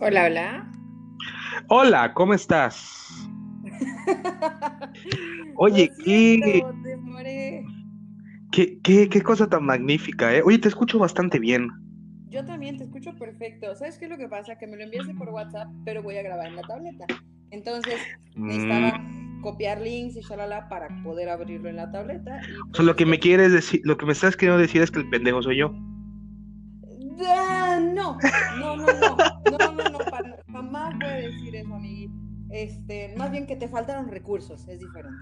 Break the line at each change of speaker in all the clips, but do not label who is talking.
Hola, hola.
Hola, ¿cómo estás? Oye, qué, qué, qué, qué cosa tan magnífica, ¿eh? Oye, te escucho bastante bien.
Yo también te escucho perfecto. ¿Sabes qué es lo que pasa? Que me lo enviaste por WhatsApp, pero voy a grabar en la tableta. Entonces, necesitaba
Mm,
copiar links y shalala para poder abrirlo en la tableta. y,
o
pues,
sea, lo que me quieres decir, lo que me estás queriendo decir es que el pendejo soy yo.
Ah, no, no, no, no, no, no, no, para- jamás voy a decir eso, amigui. Este, más bien que te faltaron recursos, es diferente.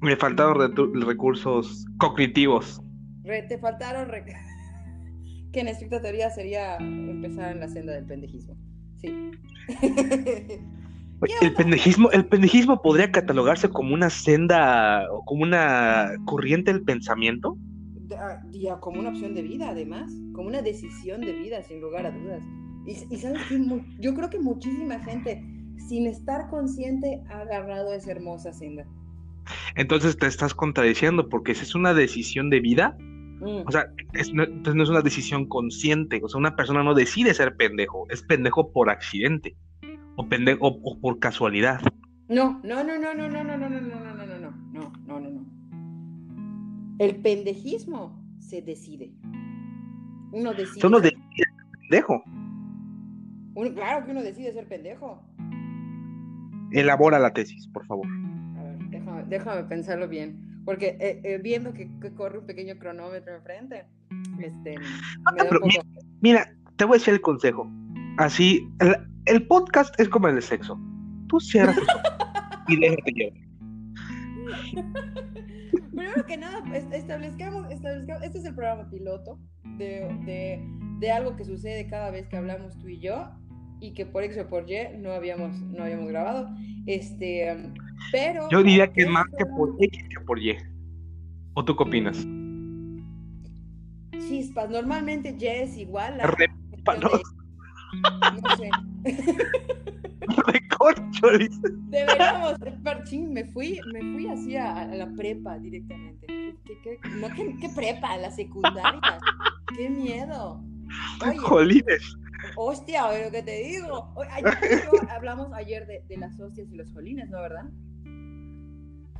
Me faltaron recursos cognitivos.
Re- te faltaron que en estricta teoría sería empezar en la senda del pendejismo. Sí.
El pendejismo, el pendejismo podría catalogarse como una senda o como una corriente del pensamiento.
Ya, como una opción de vida, además, como una decisión de vida, sin lugar a dudas. Y, y sabes que yo creo que muchísima gente, sin estar consciente, ha agarrado esa hermosa senda.
Entonces te estás contradiciendo porque si es una decisión de vida,
Mm.
O sea, es- no, entonces no es una decisión consciente. O sea, una persona no decide ser pendejo, es pendejo por accidente o, pendejo, o, o por casualidad.
No, no, no, no, no, no, no, no, no, no, no, no, no, no, no, no, no. El pendejismo se decide. Uno decide. Ser-
decide ser pendejo.
uno- claro que uno decide ser pendejo.
Elabora la tesis, por favor.
A ver, déjame, déjame pensarlo bien. Porque eh, eh, viendo que, que corre un pequeño cronómetro enfrente, este, me da
pero
un poco.
Mira, te voy a decir el consejo. Así, el, el podcast es como el sexo. Tú cierras y déjate llevar.
Primero que nada, es- establezcamos, establezcamos, este es el programa piloto de, de, de algo que sucede cada vez que hablamos tú y yo y que por X o por Y no habíamos, no habíamos grabado. Este, pero...
Yo diría que es más que por X que por Y. ¿O tú qué opinas?
Chispas, normalmente Y es igual a...
Repápanos.
No sé.
Recorcho, dice.
Deberíamos, parchín, me fui, me fui así a, a la prepa directamente. ¿Qué, qué, qué- no, ¿qué, qué prepa? La secundaria. ¡Qué miedo! Oye,
Jolines.
hostia, oye, lo que te digo. Oye, ayer hablamos ayer de, de las hostias y los jolines, ¿no, verdad?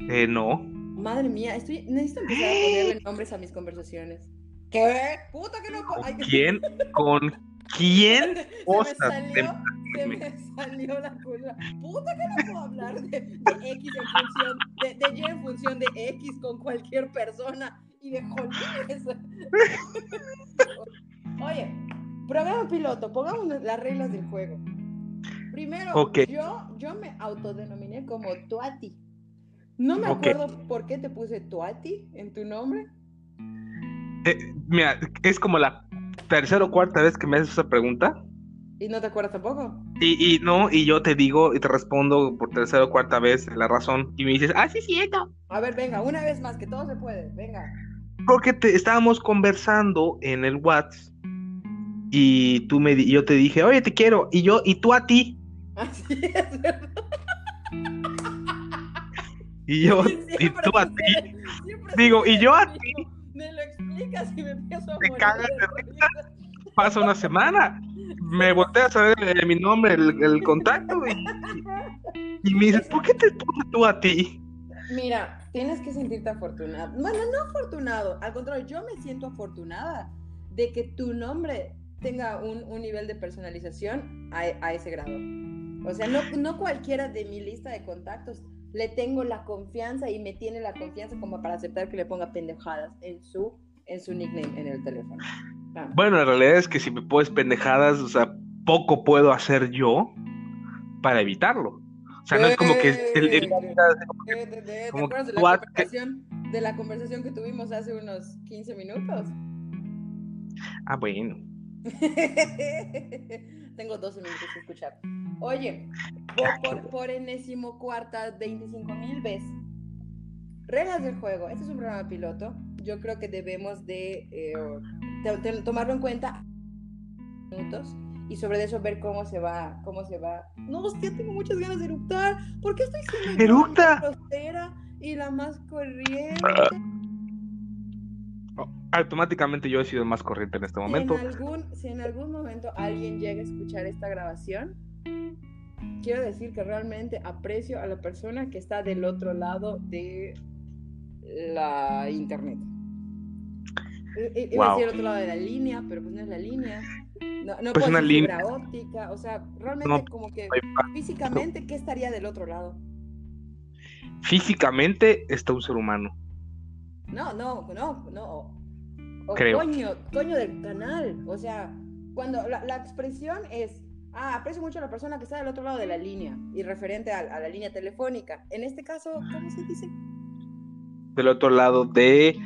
Eh, no.
Madre mía, estoy, necesito empezar a ponerle nombres a mis conversaciones. ¿Qué? ¡Puta que no puedo!
¿Con
ay,
quién? ¿Con quién?
Se me salió,
de-
se me salió la cosa. Puta que no puedo hablar de, de X en función, de, de Y en función de X con cualquier persona y de jolines. Oye, programa piloto, pongamos las reglas del juego. Primero,
Ok.
yo, yo me autodenominé como Tuati. No me acuerdo por qué te puse Tuati en tu nombre.
Eh, mira, es como la tercera o cuarta vez que me haces esa pregunta.
¿Y no te acuerdas tampoco?
Y, y no, y yo te digo y te respondo por tercera o cuarta vez la razón. Y me dices, ah, sí, cierto.
A ver, venga, una vez más, que todo se puede. Venga.
Porque te, estábamos conversando en el WhatsApp. Y tú me yo te dije, oye, te quiero. Y yo, y tú a ti.
Así es, ¿verdad?
Y yo, y tú a ti. Digo, y yo a.
Me lo y me empiezo a
Te
morir
cagas
de
de
risa.
Pasa una semana. Me volteé a saber eh, mi nombre, el, el contacto. Y, y me dices, ¿por qué te puse tú a ti?
Mira, tienes que sentirte afortunado. Bueno, no afortunado, al contrario, yo me siento afortunada de que tu nombre tenga un, un nivel de personalización a, a ese grado. O sea, no, no cualquiera de mi lista de contactos le tengo la confianza y me tiene la confianza como para aceptar que le ponga pendejadas en su, en su nickname en el teléfono. Ah.
Bueno, la realidad es que si me pones pendejadas, o sea, poco puedo hacer yo para evitarlo. O sea, no es como que el, el-
Eh, de- de- ¿Te
Como
acuerdas de la, conversación, de la conversación que tuvimos hace unos 15 minutos?
Ah, bueno.
Tengo 12 minutos que escuchar. Oye, por, por, por enésimo cuarta, 25 mil veces. Reglas del juego. Este es un programa piloto. Yo creo que debemos de, eh, de- de tomarlo en cuenta minutos y sobre eso ver cómo se va, cómo se va. No, hostia, tengo muchas ganas de eructar. ¿Por qué estoy siendo
¡Eructa!
la y la más corriente?
automáticamente yo he sido el más corriente en este momento.
Si en, algún, si en algún momento alguien llega a escuchar esta grabación, quiero decir que realmente aprecio a la persona que está del otro lado de la internet. Iba a decir otro lado de la línea, pero pues no es la línea. No, no
pues una línea.
óptica, o sea, realmente como que físicamente, ¿qué estaría del otro lado?
Físicamente está un ser humano.
No, no, no, no.
Creo.
Coño, coño del canal. O sea, cuando la, la, expresión es, ah, aprecio mucho a la persona que está del otro lado de la línea y referente a, a la línea telefónica. En este caso, ¿cómo se dice?
Del otro lado de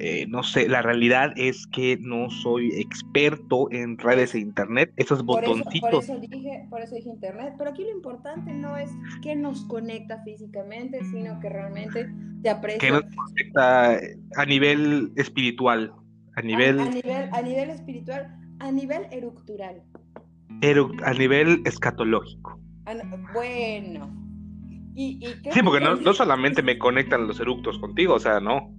eh, no sé, la realidad es que no soy experto en redes e internet, esos botoncitos.
por, eso dije, por eso dije internet, pero aquí lo importante no es que nos conecta físicamente, sino que realmente te aprecia.
Que nos conecta a nivel espiritual, a nivel...
A, nivel, a nivel espiritual, a nivel eructural.
a nivel escatológico.
bueno. ¿Y,
sí, porque no, no solamente me conectan los eructos contigo, o sea, no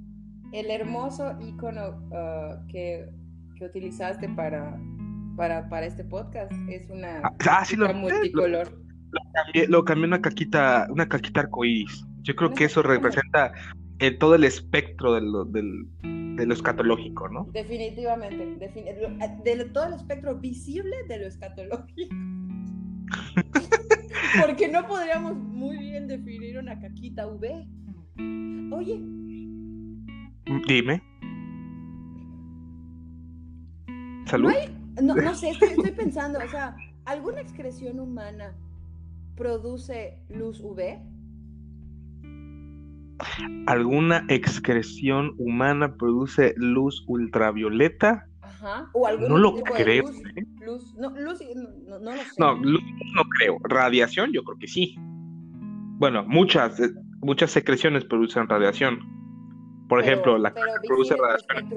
el hermoso icono uh, que, que, utilizaste para, para, para, este podcast es una
ah, ah sí, lo, multicolor. Lo, cambié, lo cambié una caquita, una caquita arcoíris. Yo creo que eso representa en todo el espectro de lo, de lo escatológico, ¿no?
Definitivamente, de todo el espectro visible de lo escatológico. Porque no podríamos muy bien definir una caquita V. Oye,
Dime. ¿Salud?
No, no, sé, estoy, pensando, o sea, ¿alguna excreción humana produce luz UV?
¿Alguna excreción humana produce luz ultravioleta?
Ajá. ¿O algún
no lo creo.
Luz, ¿eh? luz, no, luz, no, no, lo sé.
No, luz no creo. Radiación, yo creo que sí. Bueno, muchas, eh, muchas secreciones producen radiación. Por ejemplo, la que produce radiación.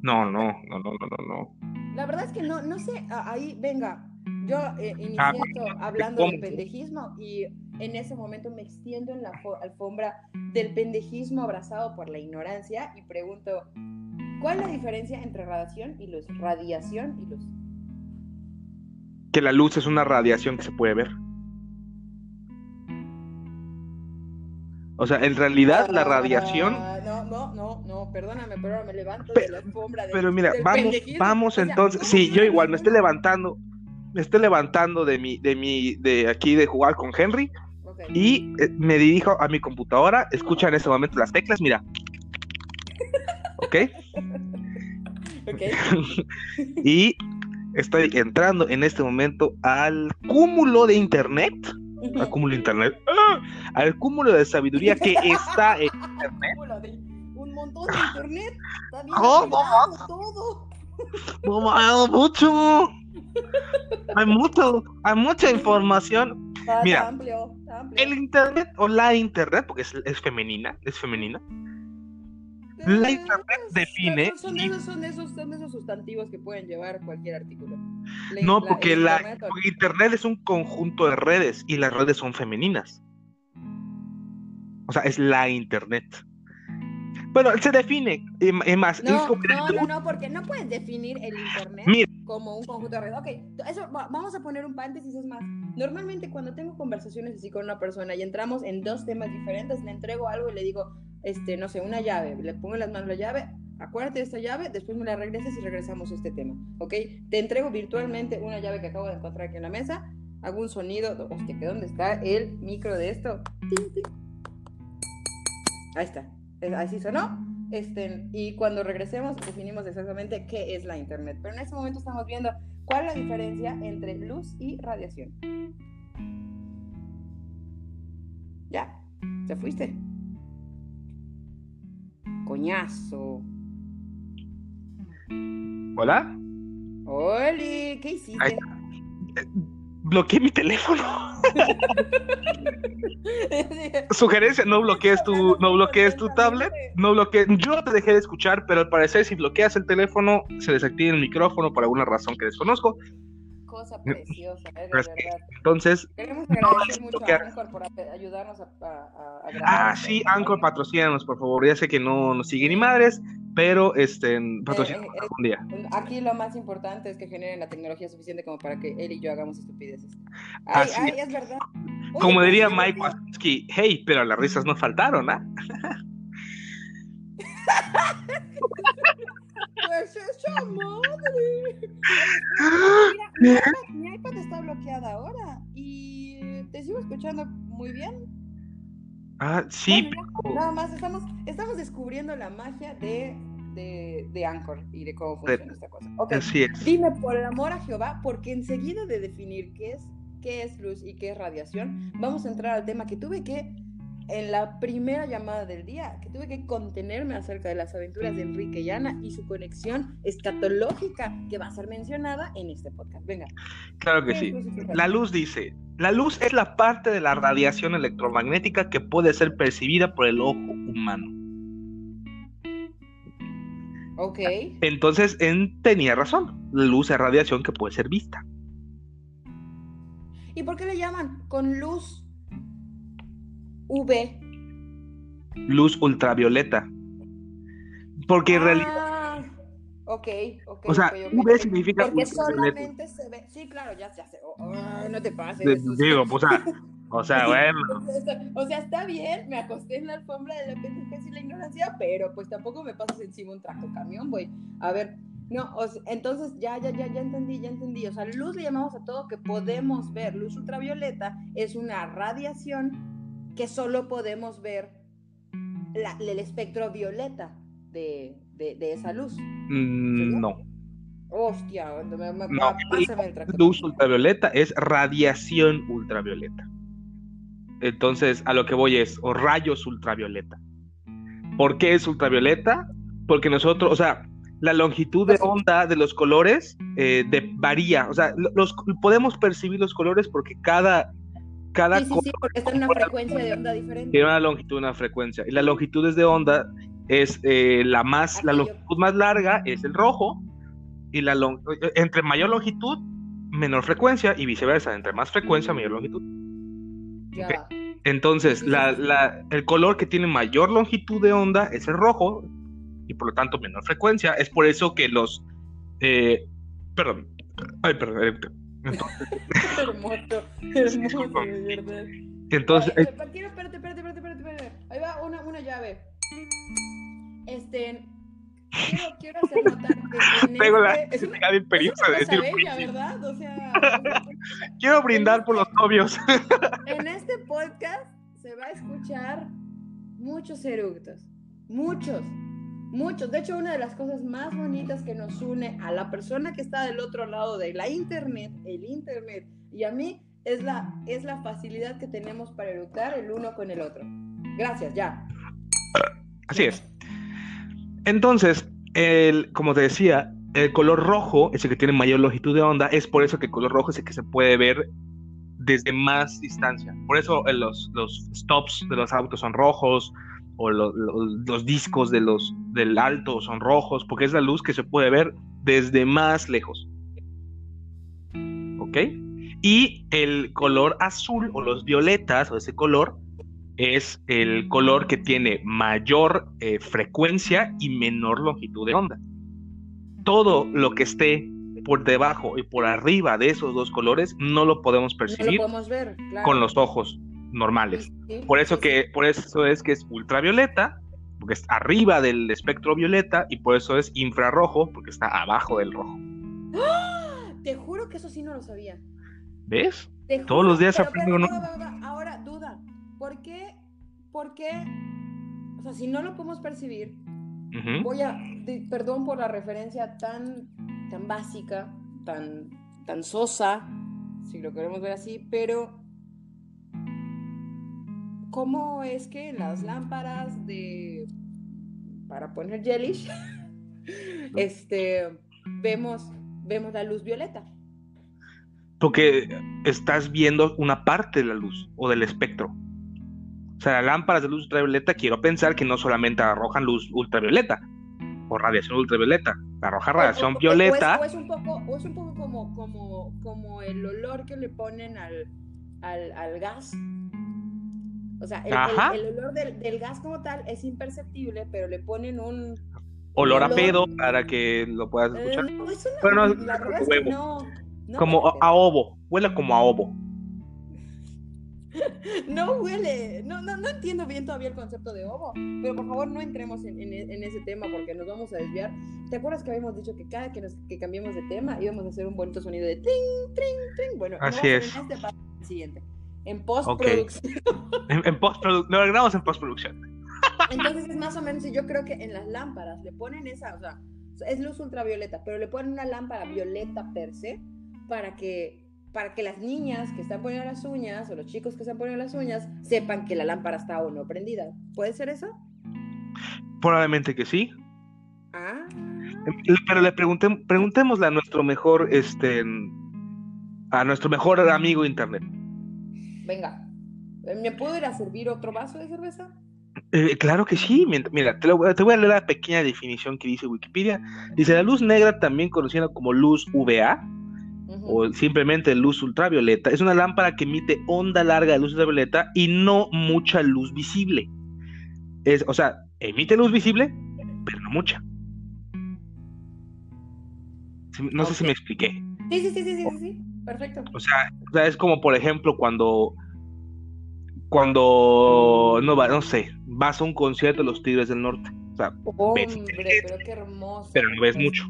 No, no, no, no, no, no.
La verdad es que no, no sé, ahí, venga, yo eh, inicié ah, hablando del pendejismo y en ese momento me extiendo en la alfombra del pendejismo abrazado por la ignorancia y pregunto, ¿cuál es la diferencia entre radiación y luz? Radiación y luz.
Que la luz es una radiación que se puede ver. O sea, en realidad la radiación.
No, no, no, no, perdóname, pero me levanto de la alfombra.
pero mira, vamos, vamos entonces. sí, yo igual me estoy levantando, me estoy levantando de mi, de mi, de aquí de jugar con Henry. Y eh, me dirijo a mi computadora. Escucha en ese momento las teclas, mira. ¿Ok?
Ok.
y estoy entrando en este momento al cúmulo de internet al cúmulo de internet, ¡Ah! al cúmulo de sabiduría que está en internet.
Un montón de internet. Está bien ¿Cómo? todo.
No, hay mucho. Hay mucho, hay mucha información. Mira, el internet o la internet, porque es, es femenina, es femenina la internet define.
Son esos, son, esos, son esos sustantivos que pueden llevar cualquier artículo.
no, porque la, internet, es un conjunto de redes y las redes son femeninas. O sea, es la internet. Bueno, se define, es más.
No, no, no, no, porque no puedes definir el internet como un conjunto de redes. Ok, eso, vamos a poner un paréntesis, es más. Normalmente cuando tengo conversaciones así con una persona y entramos en dos temas diferentes, le entrego algo y le digo, este, no sé, una llave, le pongo en las manos la llave, acuérdate de esta llave, después me la regresas y regresamos a este tema, ¿ok? Te entrego virtualmente una llave que acabo de encontrar aquí en la mesa, hago un sonido, hostia, que dónde está el micro de esto. Ahí está, así sonó. Este, y cuando regresemos definimos exactamente qué es la Internet. Pero en este momento estamos viendo cuál es la diferencia entre luz y radiación. Ya, te fuiste coñazo.
¿Hola?
Oli, ¿qué hiciste?
Bloqueé mi teléfono. Sugerencia, no bloquees tu, no bloquees tu tablet, no bloquees, yo te dejé de escuchar, pero al parecer si bloqueas el teléfono se desactiva el micrófono por alguna razón que desconozco
cosa preciosa, ¿eh? de
verdad. Entonces,
queremos agradecer mucho a Anchor por ayudarnos a, a,
Ah, sí, Anchor, patrocínanos, por favor. Ya sé que no nos sigue ni madres, pero este, en eh, eh,
un día. Aquí lo más importante es que generen la tecnología suficiente como para que él y yo hagamos estupideces. Ay, ay, es verdad.
como diría Mike Wazowski, hey, pero las risas no faltaron, ¿ah?
pues esa madre. Mira, mi iPad está bloqueada ahora y te sigo escuchando muy bien.
Ah, sí.
Nada más estamos, estamos descubriendo la magia de, de, de Anchor y de cómo funciona esta cosa. Okay. Así es. Dime por el amor a Jehová, porque enseguida de definir qué es, qué es luz y qué es radiación, vamos a entrar al tema que tuve que en la primera llamada del día, que tuve que contenerme acerca de las aventuras de Enrique y Ana y su conexión escatológica que va a ser mencionada en este podcast. Venga.
Claro que sí. La luz dice, la luz es la parte de la radiación electromagnética que puede ser percibida por el ojo humano.
Ok.
Entonces, en, tenía razón. La luz es radiación que puede ser vista.
¿Y por qué le llaman con luz UV.
Luz ultravioleta. Porque en realidad.
Ah, ok, ok.
O sea, UV significa.
Porque solamente se ve. Sí, claro, ya, se hace. Oh, oh, no te pases.
Digo, pues, o sea, o sea, bueno.
o sea, está bien, me acosté en la alfombra de la pendeja y la ignorancia, pero pues tampoco me pasas encima un tracto camión, güey. A ver, no, entonces ya, ya, ya, ya entendí, ya entendí. O sea, luz le llamamos a todo que podemos ver. Luz ultravioleta es una radiación que solo podemos ver el espectro violeta de, esa luz.
Mm, no.
Hostia,
me, me, no, luz ultravioleta es radiación ultravioleta. Entonces, a lo que voy es, o rayos ultravioleta. ¿Por qué es ultravioleta? Porque nosotros, o sea, la longitud de pues onda de los colores eh, varía. O sea, los, podemos percibir los colores porque cada cada
sí, sí, sí, porque está en una frecuencia de onda diferente. Tiene
una longitud, una frecuencia. Y las longitudes de onda es eh, la más, la longitud más larga es el rojo, y la long, entre mayor longitud, menor frecuencia, y viceversa, entre más frecuencia, mayor longitud. Ya. Entonces, la, la, el color que tiene mayor longitud de onda es el rojo, y por lo tanto menor frecuencia. Es por eso que los. Eh, perdón. Ay, perdón.
Entonces, hermoso, hermoso, de verdad.
Entonces.
Ay, quiero, espérate, espérate, espérate, espérate, Ahí va una, una llave. Este. Quiero, quiero hacer notar que.
Tengo la
este,
es una, imperiosa
de decir. Bella, ¿verdad? O sea.
quiero brindar por los novios.
en este podcast se va a escuchar muchos eructos. Muchos. Muchos. De hecho, una de las cosas más bonitas que nos une a la persona que está del otro lado de la internet, el internet, y a mí, es la, es la facilidad que tenemos para eructar el uno con el otro. Gracias, ya.
Así es. Entonces, el, como te decía, el color rojo es que tiene mayor longitud de onda, es por eso que el color rojo es el que se puede ver desde más distancia. Por eso eh, los, los stops de los autos son rojos, o los discos de los, del alto son rojos, porque es la luz que se puede ver desde más lejos. ¿Ok? Y el color azul o los violetas o ese color es el color que tiene mayor eh, frecuencia y menor longitud de onda. Todo lo que esté por debajo y por arriba de esos dos colores no lo podemos percibir con los ojos normales. por eso que, por eso es que es ultravioleta, porque es arriba del espectro violeta, y por eso es infrarrojo, porque está abajo del rojo.
¡Ah! Te juro que eso sí no lo sabía.
¿Ves? Todos los días aprendo uno.
Ahora, duda. ¿Por qué? ¿Por qué? O sea, si no lo podemos percibir, voy a. perdón por la referencia tan, tan básica, tan, tan sosa, si lo queremos ver así, pero cómo es que las lámparas de para poner gelish este vemos vemos la luz violeta
porque estás viendo una parte de la luz o del espectro. O sea las lámparas de luz ultravioleta quiero pensar que no solamente arrojan luz ultravioleta o radiación ultravioleta arroja radiación violeta.
o es, un poco o es un poco como como como el olor que le ponen al, al, al gas o sea, el, olor del, gas como tal es imperceptible, pero le ponen un...
olor a pedo para que lo puedas
Eh,
escuchar.
no, eso no,
Pero no,
la verdad es que no, no
como a, a ovo, huele como a ovo.
No huele, no, no, no entiendo bien todavía el concepto de ovo, pero por favor no entremos en, en- en ese tema porque nos vamos a desviar. ¿Te acuerdas que habíamos dicho que cada que, nos, que cambiemos de tema íbamos a hacer un bonito sonido de tring, tring, tring? Bueno, no
Así es.
en este paso, el siguiente. En postproducción.
En, en postprodu- lo grabamos en postproducción.
Entonces es más o menos, y yo creo que en las lámparas le ponen esa, o sea, es luz ultravioleta, pero le ponen una lámpara violeta per se para que, para que las niñas que están poniendo las uñas o los chicos que están poniendo las uñas sepan que la lámpara está o no prendida. ¿Puede ser eso?
Probablemente que sí.
Ah,
Pero le pregunté, preguntémosle a nuestro mejor, este, a nuestro mejor amigo internet.
Venga. ¿Me puedo ir a servir otro vaso de cerveza?
Eh, claro que sí. Mira, te, lo voy a- te voy a leer la pequeña definición que dice Wikipedia. Dice, la luz negra, también conocida como luz UVA, o simplemente luz ultravioleta, es una lámpara que emite onda larga de luz ultravioleta y no mucha luz visible. Es, o sea, emite luz visible, pero no mucha. No sé si me expliqué.
Sí, sí, sí, sí, sí, sí. Perfecto.
O sea, o sea, es como por ejemplo cuando cuando no va, no sé, vas a un concierto de los Tigres del Norte. O sea,
Hombre,
ves-
pero qué hermoso.
pero no ves mucho.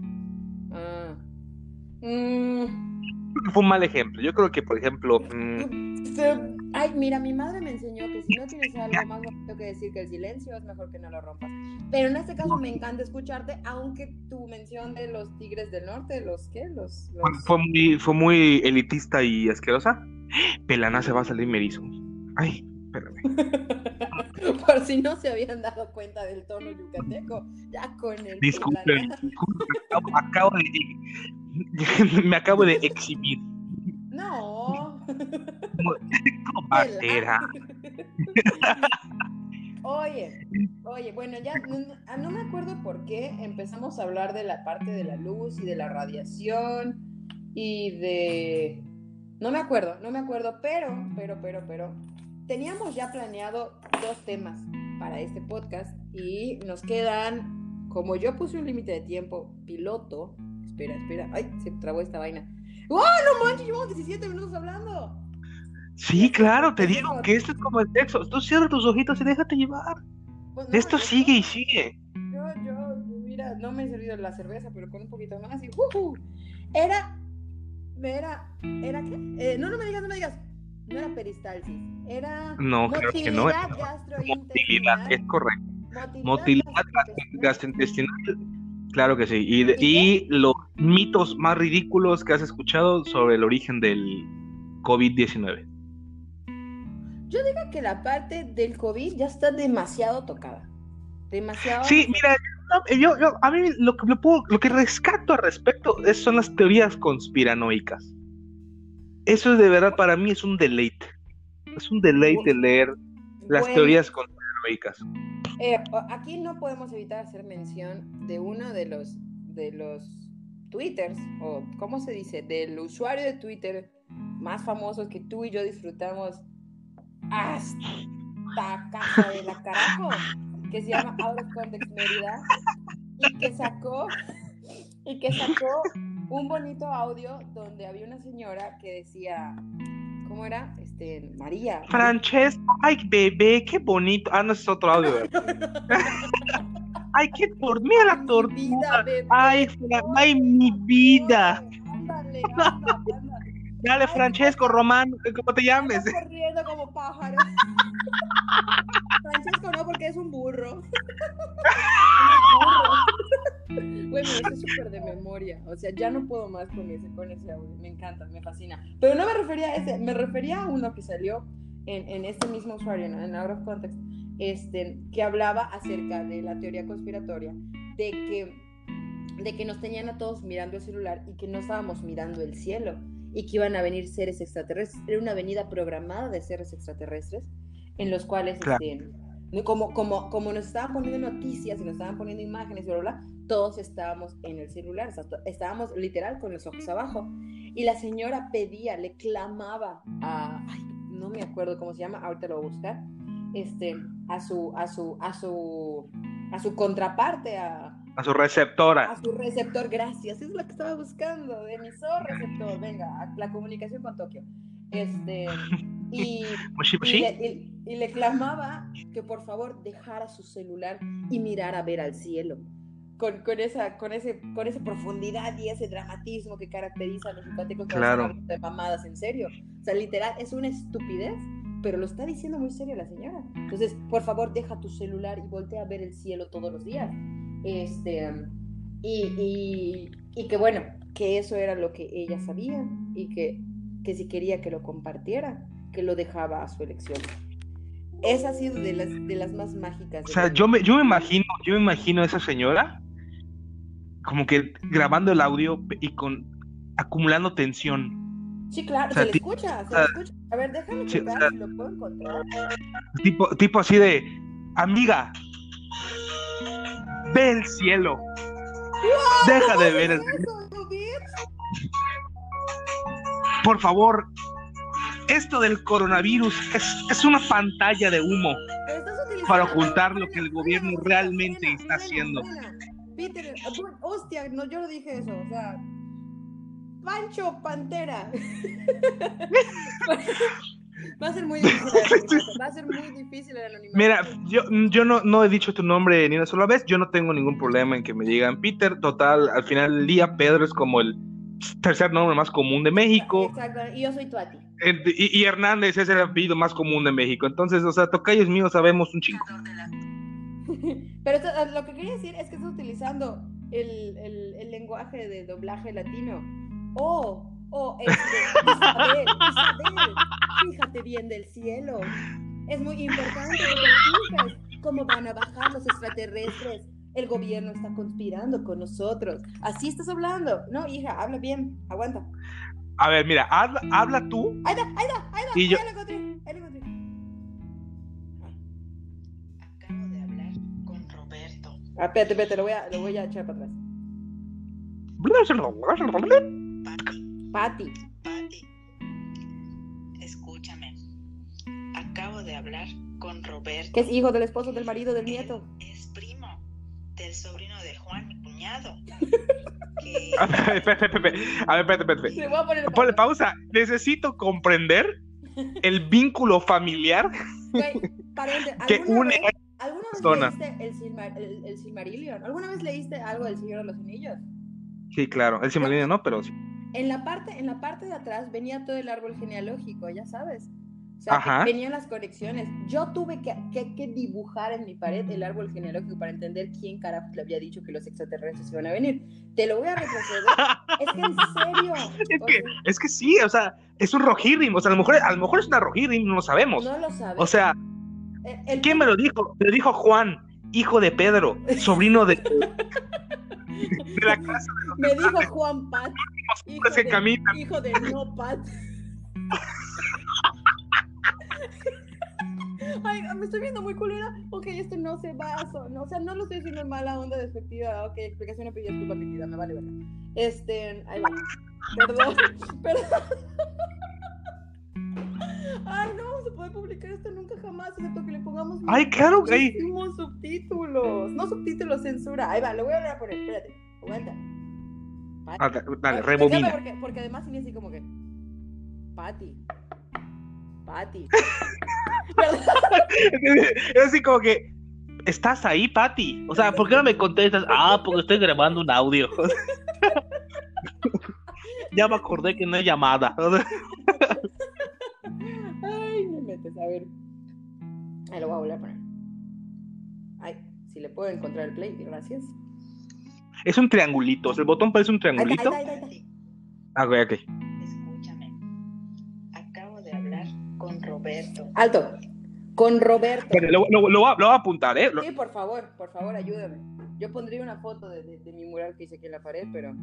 Ah. Mm.
Creo que fue un mal ejemplo. Yo creo que, por ejemplo, mm,
Se- Ay, mira, mi madre me enseñó que si no tienes algo más bonito que decir que el silencio, es mejor que no lo rompas. Pero en este caso me encanta escucharte, aunque tu mención de los tigres del norte, los qué, los,
fue,
los-
fue muy, fue muy elitista y asquerosa. Pelana se va a salir merizo. Ay, espérame.
por si no se habían dado cuenta del tono yucateco, ya con el
Disculpen, disculpen, acabo, acabo de me acabo de exhibir.
No.
Comatera.
Oye, oye, bueno, ya no, ah, no me acuerdo por qué empezamos a hablar de la parte de la luz y de la radiación y de... No me acuerdo, no me acuerdo, pero, pero, pero, pero, teníamos ya planeado dos temas para este podcast y nos quedan, como yo puse un límite de tiempo piloto, espera, espera, ay, se trabó esta vaina. ¡Oh, no manches! Llevamos 17 minutos hablando.
Sí, claro, te digo que esto es como el sexo. Tú cierra tus ojitos y déjate llevar.
Pues no,
Esto
yo-
sigue y sigue.
Yo, yo, mira, no me he servido la cerveza, pero con un poquito más y ¡ujú! Era, era, ¿era qué? Eh, no, no me digas, no me digas. No era peristalsis, era
No, claro que no.
motilidad
es correcto.
Motilidad
Motilidad
gastrointestinal.
gastrointestinal. Claro que sí. Y, los mitos más ridículos que has escuchado sobre el origen del COVID-19.
Yo digo que la parte del COVID ya está demasiado tocada. Demasiado.
Sí, mira, yo, yo- a mí lo que, lo, puedo- lo que rescato al respecto es- son las teorías conspiranoicas. Eso de verdad para mí es un deleite. Es un deleite leer las
Bueno,
teorías conspiranoicas.
Eh, aquí no podemos evitar hacer mención de uno de los de los twitters o cómo se dice del usuario de Twitter más famosos que tú y yo disfrutamos hasta casa de la carajo que se llama Out of Context Mérida y que sacó y que sacó un bonito audio donde había una señora que decía ¿cómo era? Este María
Francesco, ay bebé, qué bonito. Ah, no es otro audio. ¿verdad? ay, qué por mira la tortuga. Ay, ay, mi vida.
Ándale, ándale, ándale.
Dale,
Ay,
Francesco, Román, ¿cómo te llames?
Corriendo como pájaro. Francesco no, porque es un burro. Es un burro. Güey, me súper de memoria. O sea, ya no puedo más con ese, con ese audio. Me encanta, me fascina. Pero no me refería a ese, me refería a uno que salió en, en este mismo usuario, ¿no? en Out of Context, este, que hablaba acerca de la teoría conspiratoria, de que, de que nos tenían a todos mirando el celular y que no estábamos mirando el cielo y que iban a venir seres extraterrestres. Era una venida programada de seres extraterrestres en los cuales,
Claro.
este, como, como, como nos estaban poniendo noticias y nos estaban poniendo imágenes y bla, bla, bla, todos estábamos en el celular, estábamos literal con los ojos abajo. Y la señora pedía, le clamaba a, ay, no me acuerdo cómo se llama, ahorita lo voy a buscar, este, a su, a su, a su, a su contraparte, a,
A su receptora.
A su receptor, gracias. Es lo que estaba buscando. Emisor, receptor. Venga, la comunicación con Tokio. Este. Y, y, le, clamaba que por favor dejara su celular y mirara a ver al cielo. Con, con, esa, con, ese, con esa profundidad y ese dramatismo que caracteriza a los yucatecos
claro.
de mamadas en serio. O sea, literal, es una estupidez, pero lo está diciendo muy serio la señora. Entonces, por favor, deja tu celular y voltea a ver el cielo todos los días. Este, y, y, que bueno, que eso era lo que ella sabía y que, que si quería que lo compartiera, que lo dejaba a su elección. Esa ha sido de las, de las más mágicas.
O sea, yo me, yo me imagino, yo me imagino a esa señora como que grabando el audio y con acumulando tensión.
Sí, claro, se le escucha, se le escucha. A ver, déjame checar si lo puedo encontrar.
Tipo, tipo así de, amiga, ve el cielo. Deja de ver el cielo. Por favor, esto del coronavirus es, una pantalla de humo para ocultar lo que el gobierno realmente está haciendo.
Peter, hostia, no, yo no dije eso, o sea, Pancho Pantera. Va a ser muy difícil. Va a ser muy difícil el anonimato.
Mira, yo, yo no, no he dicho tu nombre ni una sola vez. Yo no tengo ningún problema en que me digan Peter. Total, al final del día, Pedro es como el tercer nombre más común de México.
Exacto, y yo soy Tuati.
Y, Hernández es el apellido más común de México. Entonces, o sea, tocayos míos sabemos un chingo.
Pero lo que quería decir es que estás utilizando el, el, lenguaje de doblaje latino. Oh, oh, este, Isabel, Isabel, fíjate bien del cielo. Es muy importante que fijas cómo van a bajar los extraterrestres el gobierno está conspirando con nosotros. Así estás hablando. No, hija, habla bien. Aguanta.
A ver, mira, habla, habla tú.
Ahí está, ahí está, ahí está. Y yo... Ahí lo encontré, ahí lo encontré.
Acabo de hablar con Roberto.
Ah, espérate, espérate, lo voy a, lo voy a echar para atrás. Pati.
Pati. Escúchame. Acabo de hablar con Roberto.
Que es hijo del esposo del marido del nieto
del sobrino de Juan, mi cuñado.
A ver, espérate, espérate. A ver, espérate, espérate. Ponle pausa. Necesito comprender el vínculo familiar que une
¿Alguna vez leíste el, el, Silmarillion? ¿Alguna vez leíste algo del Señor de los Anillos?
Sí, claro. El Silmarillion no, pero sí.
En la parte, en la parte de atrás venía todo el árbol genealógico, ya sabes. O sea, venían las conexiones. Yo tuve que, que, dibujar en mi pared el árbol genealógico para entender quién carajo le había dicho que los extraterrestres iban a venir. Te lo voy a retroceder. es que en serio.
Es que, es que sí, o sea, es un rojirim. O sea, a lo mejor, a lo mejor es una rojirim, no lo sabemos.
No lo sabemos.
O sea, ¿quién me lo dijo? Me lo dijo Juan, hijo de Pedro, sobrino de. de la casa
de Me dijo Juan Pat. Hijo de, hijo de no Pat. me estoy viendo muy culera. Ok, esto no se. No, o sea, no lo estoy diciendo en mala onda despectiva. Ok, explicación, pedí disculpa, mi vida, me vale verga. Este, ahí va. Perdón, perdón. Ay, no, se puede publicar esto nunca jamás, excepto que le pongamos
Ay, claro,
ahí. subtítulos. No subtítulos, censura. Ahí va, lo voy a a poner, espérate. Aguanta.
Ah, dale, rebobina.
Porque, porque además tiene así como que. Patty. Patty.
es así como que, ¿estás ahí, Patty? O sea, ¿por qué no me contestas? Ah, porque estoy grabando un audio. ya me acordé que no hay llamada.
Ay, me metes, a ver. Ahí lo voy a volver a poner. Ay, si le puedo encontrar el play, gracias.
Es un triangulito, el botón parece un triangulito. Ahí está, ahí Ah, ok, ok.
Roberto.
Alto. Con Roberto.
lo, lo, voy a apuntar, ¿eh?
Sí, por favor, por favor, ayúdame. Yo pondría una foto de, de, mi mural que hice aquí en la pared, pero,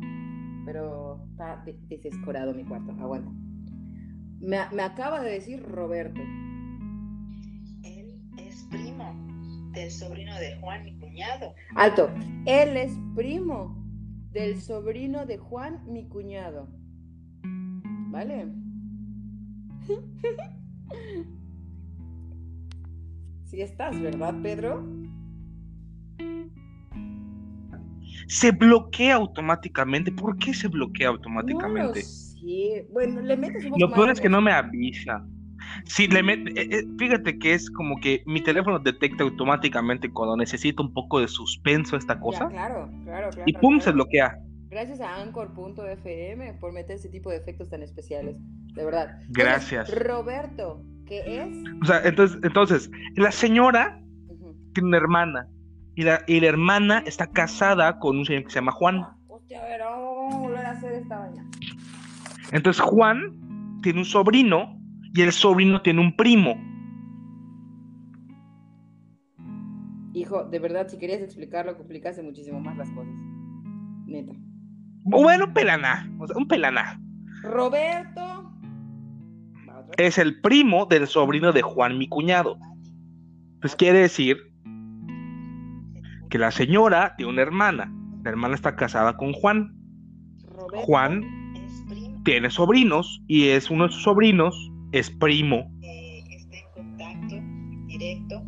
pero está desescorado mi cuarto. Aguanta. Me, me acaba de decir Roberto.
Él es primo del sobrino de Juan, mi cuñado.
Alto. Él es primo del sobrino de Juan, mi cuñado. ¿Vale? Si estás, ¿verdad, Pedro?
se bloquea automáticamente. ¿Por qué se bloquea automáticamente?
No, Bueno, le metes
Lo peor es que no me avisa. Sí, le mete, eh, eh, fíjate que es como que mi teléfono detecta automáticamente cuando necesito un poco de suspenso esta cosa.
claro, claro, claro.
Y pum, se bloquea.
Gracias a Anchor.fm por meter ese tipo de efectos tan especiales. De verdad.
Gracias.
Roberto, ¿qué es?
O sea, entonces, entonces la señora tiene una hermana. Y la, y la hermana está casada con un señor que se llama Juan.
Hostia, a ver, vamos a volver a hacer esta vaina.
Entonces Juan tiene un sobrino y el sobrino tiene un primo.
Hijo, de verdad, si querías explicarlo, complicase muchísimo más las cosas. Neta.
Bueno, pelaná, o sea, un pelaná.
Roberto.
Es el primo del sobrino de Juan, mi cuñado. Pues quiere decir que la señora tiene una hermana. La hermana está casada con Juan. Juan tiene sobrinos y es uno de sus sobrinos es primo.
está en contacto directo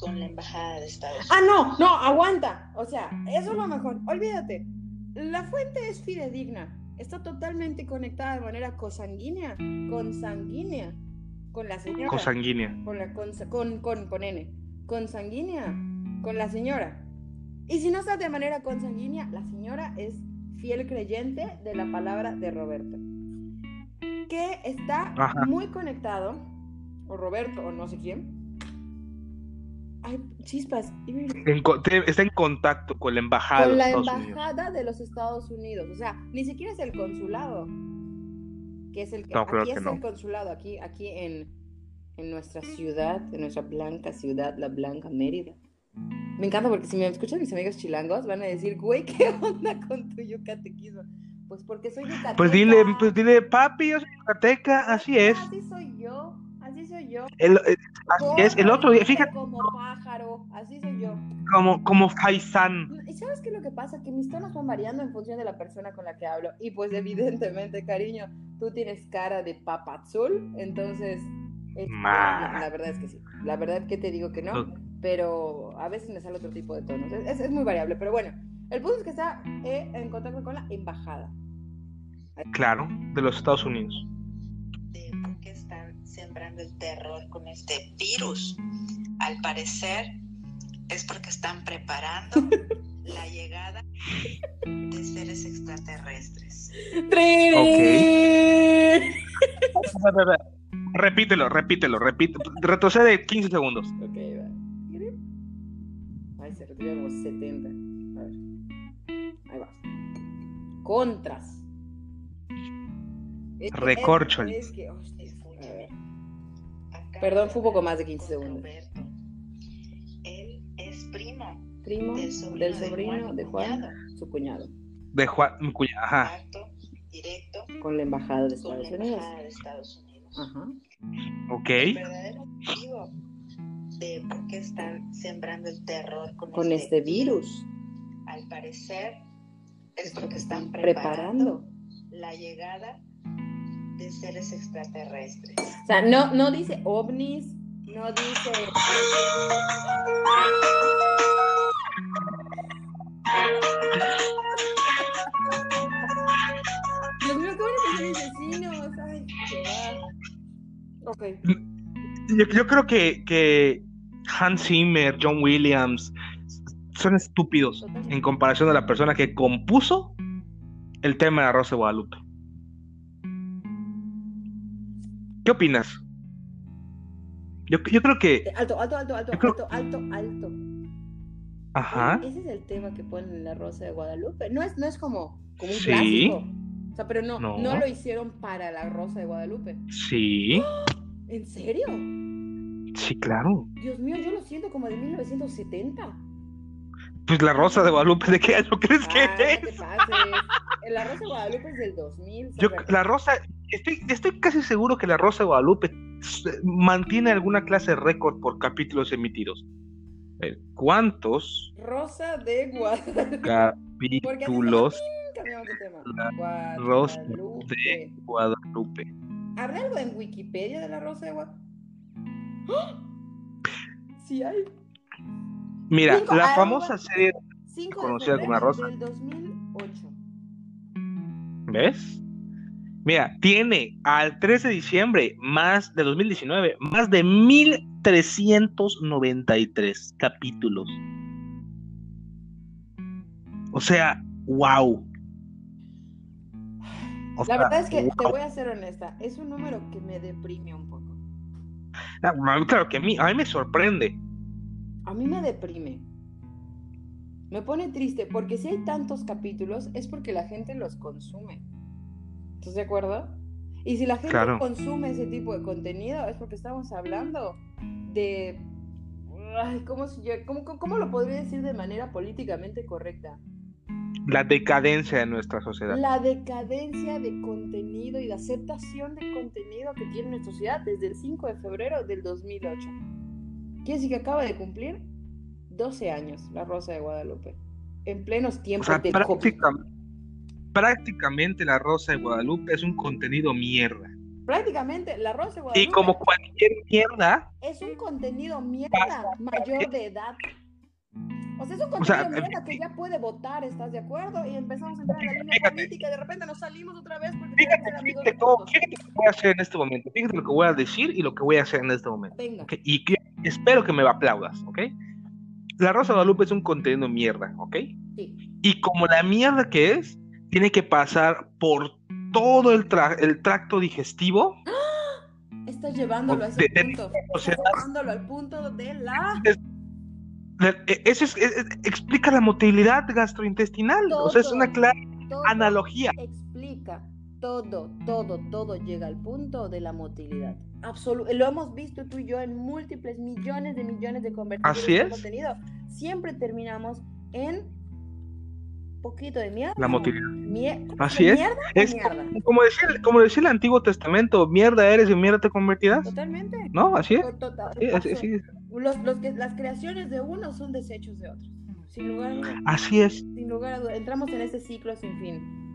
con la embajada de Estados Unidos.
Ah, no, no, aguanta. O sea, eso es lo mejor. Olvídate. La fuente es fidedigna. Está totalmente conectada de manera cosanguínea, consanguínea, con la señora.
Cosanguínea.
Con, la, con, con, con, con N. Consanguínea, con la señora. Y si no está de manera consanguínea, la señora es fiel creyente de la palabra de Roberto que está muy conectado, o Roberto, o no sé quién. Ay, chispas.
está en contacto con la embajada.
Con la embajada de los Estados Unidos. O sea, ni siquiera es el consulado. Que es el que. aquí es el consulado, aquí, aquí en, en nuestra ciudad, en nuestra blanca ciudad, la Blanca Mérida. Me encanta porque si me escuchan mis amigos chilangos van a decir, güey, ¿qué onda con tu yucatequismo? Pues porque soy yucateca.
Pues dile, pues dile, papi, yo soy yucateca, así es.
Así soy yo, así soy yo.
El, eh, así es, el otro día, fíjate.
Como pájaro, así soy yo.
Como, como faisán.
¿Y sabes qué es lo que pasa? Que mis tonos van variando en función de la persona con la que hablo. Y pues evidentemente, cariño, tú tienes cara de papazul, entonces... la verdad es que sí. La verdad que te digo que no, pero a veces me sale otro tipo de tonos. Es, es muy variable, pero bueno. El punto es que está eh, en contacto con la embajada.
Claro, de los Estados Unidos.
Sembrando el terror con este virus. Al parecer es porque están preparando la llegada de seres extraterrestres.
Ok. repítelo, repítelo, repítelo. Retrocede 15 segundos.
Ok, va. Ay, se retiraron 70. contras.
Recorcho.
Perdón, fue un poco más de 15 segundos.
Él es primo.
Primo del sobrino, de, Juan, su cuñado.
De Juan, mi cuñado, ajá.
Directo
con la embajada de Estados
Unidos. De Estados Unidos.
Ajá.
Ok.
El verdadero motivo de por qué están sembrando el terror con,
con este, este virus.
Al parecer, es porque están preparando, la llegada de seres extraterrestres.
O sea, no, no dice ovnis, no dice... Dios mío, ¿cómo mis vecinos? Ay, Ok.
Yo, yo creo que, que Hans Zimmer, John Williams, son estúpidos en comparación a la persona que compuso el tema de la Rosa de Guadalupe. ¿Qué opinas? Yo, yo creo que.
Alto, alto, alto, alto, alto, alto, alto.
Ajá.
Ese es el tema que ponen en la Rosa de Guadalupe. No es, no es como, como un clásico. O sea, pero no, no, no. lo hicieron para la Rosa de Guadalupe.
Sí.
¿En serio?
Sí, claro.
Dios mío, yo lo siento como de 1970.
Pues la Rosa de Guadalupe, ¿de qué año crees que
ah, es? La Rosa de Guadalupe es del 2000.
Yo, la Rosa, estoy, estoy casi seguro que la Rosa de Guadalupe mantiene alguna clase de récord por capítulos emitidos. ¿Cuántos?
Rosa de Guadalupe.
Capítulos.
La
Rosa de Guadalupe.
¿Habrá algo en Wikipedia de la Rosa de Guadalupe? ¡Oh! Sí hay.
Mira, la famosa serie.
conocida como La Rosa. Del 2008.
¿Ves? Mira, tiene al 13 de diciembre más de 2019 más de 1393 capítulos. O sea, wow.
la verdad es que te voy a ser honesta, es un número que me deprime un poco.
Ah, claro que a mí, a mí me sorprende.
A mí me deprime. Me pone triste porque si hay tantos capítulos es porque la gente los consume. ¿Estás de acuerdo? Y si la gente consume ese tipo de contenido es porque estamos hablando de... ¿cómo, cómo, ¿Cómo lo podría decir de manera políticamente correcta?
La decadencia de nuestra sociedad.
La decadencia de contenido y de aceptación de contenido que tiene nuestra sociedad desde el 5 de febrero del 2008. Quiere decir que acaba de cumplir 12 años La Rosa de Guadalupe. En plenos tiempos de
prácticamente, prácticamente La Rosa de Guadalupe es un contenido mierda.
Prácticamente La Rosa de Guadalupe.
Y como cualquier mierda.
Es un contenido mierda mayor de edad. O sea, es un contenido que ya puede votar, ¿estás de acuerdo? Y empezamos a entrar en la línea política y de repente nos salimos otra vez porque
fíjate, fíjate, todo, fíjate lo que voy a hacer en este momento. Fíjate lo que voy a decir y lo que voy a hacer en este momento. Venga. Y espero que me aplaudas, ¿ok? La Rosa de Guadalupe es un contenido mierda, ¿ok? Sí. Y como la mierda que es, tiene que pasar por todo el, el tracto digestivo.
¡Ah! Estás llevándolo a ese punto. Estás llevándolo al punto de la
e, eso es, e, e, explica la motilidad gastrointestinal. o sea, es una clara analogía.
Explica todo, todo, todo llega al punto de la motilidad. Absoluto. Lo hemos visto tú y yo en múltiples millones de millones de conversaciones
Así es.
contenido. Siempre terminamos en poquito de mierda.
La motilidad. Así es. es Como, decía, como decía el Antiguo Testamento, mierda eres y mierda te convertirás.
Totalmente.
¿No? Así es.
sí, los, los que, las creaciones de uno son desechos de otros. Sin lugar a dudas.
Así es.
Sin lugar a dudas. Entramos en ese ciclo sin fin.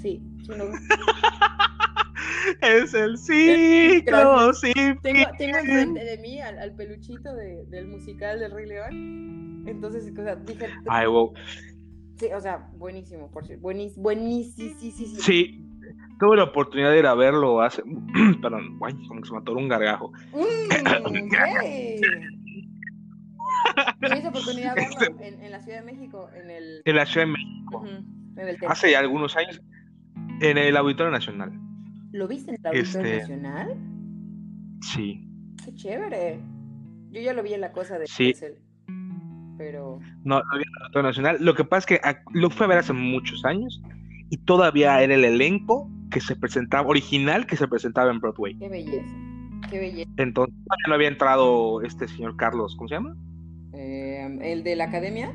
Sí,
es el ciclo sí
tengo, tengo enfrente de mí al, al peluchito de, del musical del Rey León. Entonces, o sea, dije.
Ay, wow.
Sí, o sea, buenísimo, por cierto. Buenísimo, buenísimo, sí, sí, sí.
Sí, tuve la oportunidad de ir a verlo hace. Perdón, guay, como que se mató un gargajo. Mm,
Tuviste oportunidad de verlo este en, en, la Ciudad de México, en el. En
la Ciudad de México. hace ya algunos años, en el Auditorio Nacional.
¿Lo viste en el Auditorio este... Nacional?
Sí.
Qué chévere. Yo ya lo vi en la cosa de sí. pero...
No, lo vi en el Auditorio Nacional. Lo que pasa es que lo fue a ver hace muchos años y todavía era el elenco que se presentaba, original que se presentaba en Broadway.
Qué belleza, qué belleza.
Entonces, no había entrado este señor Carlos, ¿cómo se llama?
Eh, ¿El de la academia?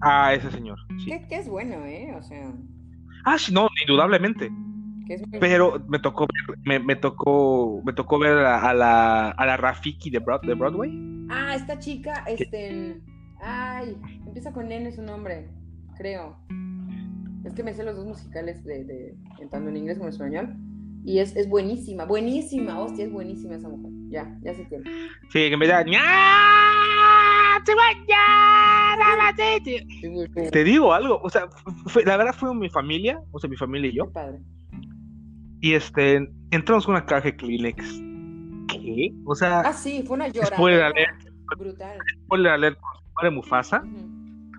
Ah, ese señor.
Sí. Que, es bueno, ¿eh? O sea.
Ah, sí, no, indudablemente. Pero me tocó me, me, tocó me tocó ver a, la a la Rafiki de, de Broadway.
Ah, esta chica, este, ay, empieza con N su nombre, creo. Es que me sé los dos musicales de, de tanto en inglés como en español. Y es, es buenísima, buenísima, hostia, es buenísima esa mujer. Ya, ya sé quién.
Sí, que me da. Te digo algo, o sea, la verdad fue mi familia, o sea, mi familia y yo. Padre. Y este, entramos con una caja de Kleenex. ¿Qué? O sea.
Ah, sí, fue una llorada. Spoiler alert. Brutal.
Spoiler alert, de Mufasa.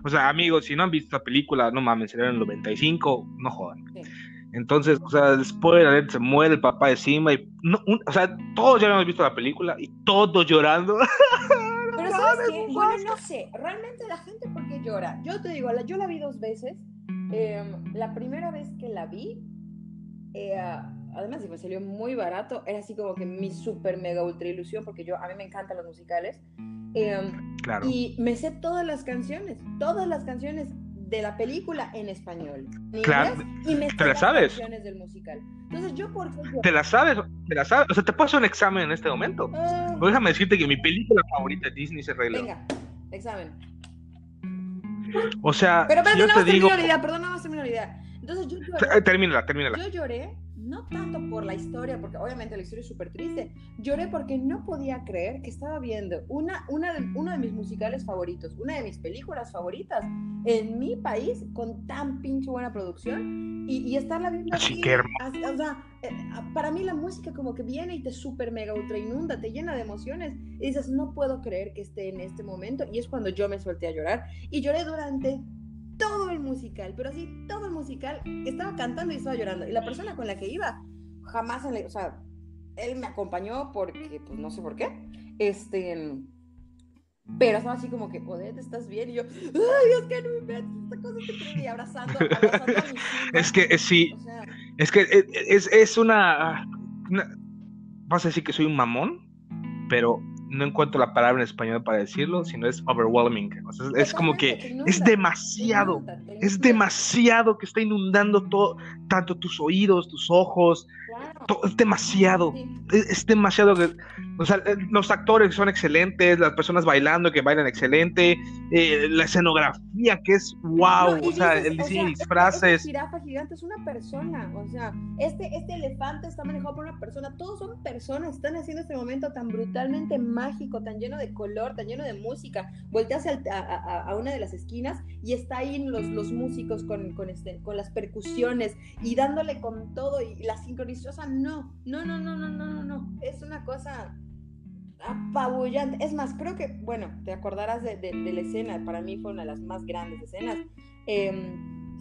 O sea, amigos, si no han visto la película, no mames, era en el 95, no jodan. Entonces, o sea, después se muere el papá encima y no, o sea, todos ya habíamos visto la película y todos llorando.
Pero sabes qué, bueno, no sé, realmente la gente por qué llora. Yo te digo, yo la vi dos veces. Em, la primera vez que la vi, eh, además me salió muy barato, era así como que mi super mega ultra ilusión porque yo a mí me encantan los musicales. Em, claro. Y me sé todas las canciones, todas las canciones de la película en español.
claro. y me ¿Te las sabes?
del musical. Entonces, yo por qué
¿Te las sabes? ¿Te las sabes? O sea, te puedo hacer un examen en este momento. Ah. déjame decirte que mi película favorita de Disney el Rey
Venga, examen.
O sea,
pero, pero yo te digo... La idea, perdón, no más terminar la idea. Entonces yo lloré.
Termínala, termínala.
Yo lloré no tanto por la historia, porque obviamente la historia es súper triste, lloré porque no podía creer que estaba viendo una, una de, uno de mis musicales favoritos, una de mis películas favoritas en mi país con tan pinche buena producción y, y estarla viendo así. o sea, eh, para mí la música como que viene y te súper mega ultra inunda, te llena de emociones y dices, no puedo creer que esté en este momento y es cuando yo me solté a llorar y lloré durante todo el musical, pero así todo el musical, estaba cantando y estaba llorando. Y la persona con la que iba, jamás, o sea, él me acompañó porque, pues no sé por qué, este, pero estaba así como que, Odette, ¿estás bien? Y yo, ¡ay, Dios, que no me esta cosa te y abrazando, abrazando a mi
Es que, sí, es que eh, es, es una, una, vas a decir que soy un mamón, pero no encuentro la palabra en español para decirlo, sino es overwhelming. es como que es demasiado, es demasiado que está inundando todo, tanto tus oídos, tus ojos, es demasiado, es, demasiado. O sea, eh, los actores son excelentes, las personas bailando que bailan excelente, eh, la escenografía que es wow, o sea, el diseño de disfraces.
jirafa gigante es una persona, o sea, este, este elefante está manejado por una persona, todos son personas, están haciendo este momento tan brutalmente mágico, tan lleno de color, tan lleno de música. Volteas a, a, una de las esquinas y está ahí los, los músicos con, con, este, con las percusiones y dándole con todo y la sincronizosa, no, no, no, no, no, no, no, es una cosa apabullante. Es más, creo que, bueno, te acordarás de, de, de la escena, para mí fue una de las más grandes escenas. Eh,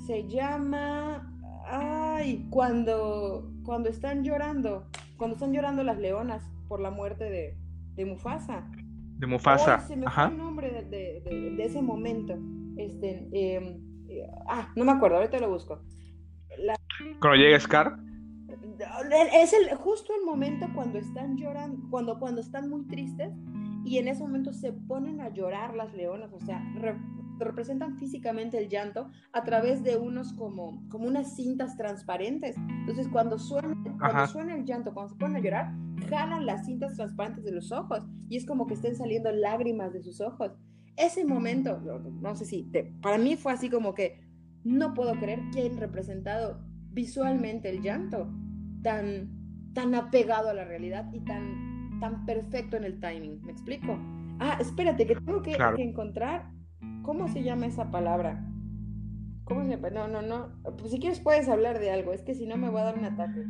se llama, ay, cuando, cuando están llorando, cuando están llorando las leonas por la muerte de, de Mufasa.
De Mufasa.
Oh, se me Ajá. fue el nombre de, de ese momento. Este, em, eh, ah, no me acuerdo, ahorita lo busco.
Cuando llega Scar
es el, justo el momento cuando están llorando, cuando, cuando están muy tristes y en ese momento se ponen a llorar las leonas, o sea, representan físicamente el llanto a través de unos como, como unas cintas transparentes. Entonces, cuando suena, cuando suena el llanto, cuando se ponen a llorar, jalan las cintas transparentes de los ojos y es como que estén saliendo lágrimas de sus ojos. Ese momento, no sé si, para mí fue así como que no puedo creer que han representado visualmente el llanto tan, tan apegado a la realidad y tan, tan perfecto en el timing. ¿Me explico? Ah, espérate, que tengo que, encontrar cómo se llama esa palabra. ¿Cómo se llama? No, no, no. Pues si quieres puedes hablar de algo, es que si no me voy a dar un ataque.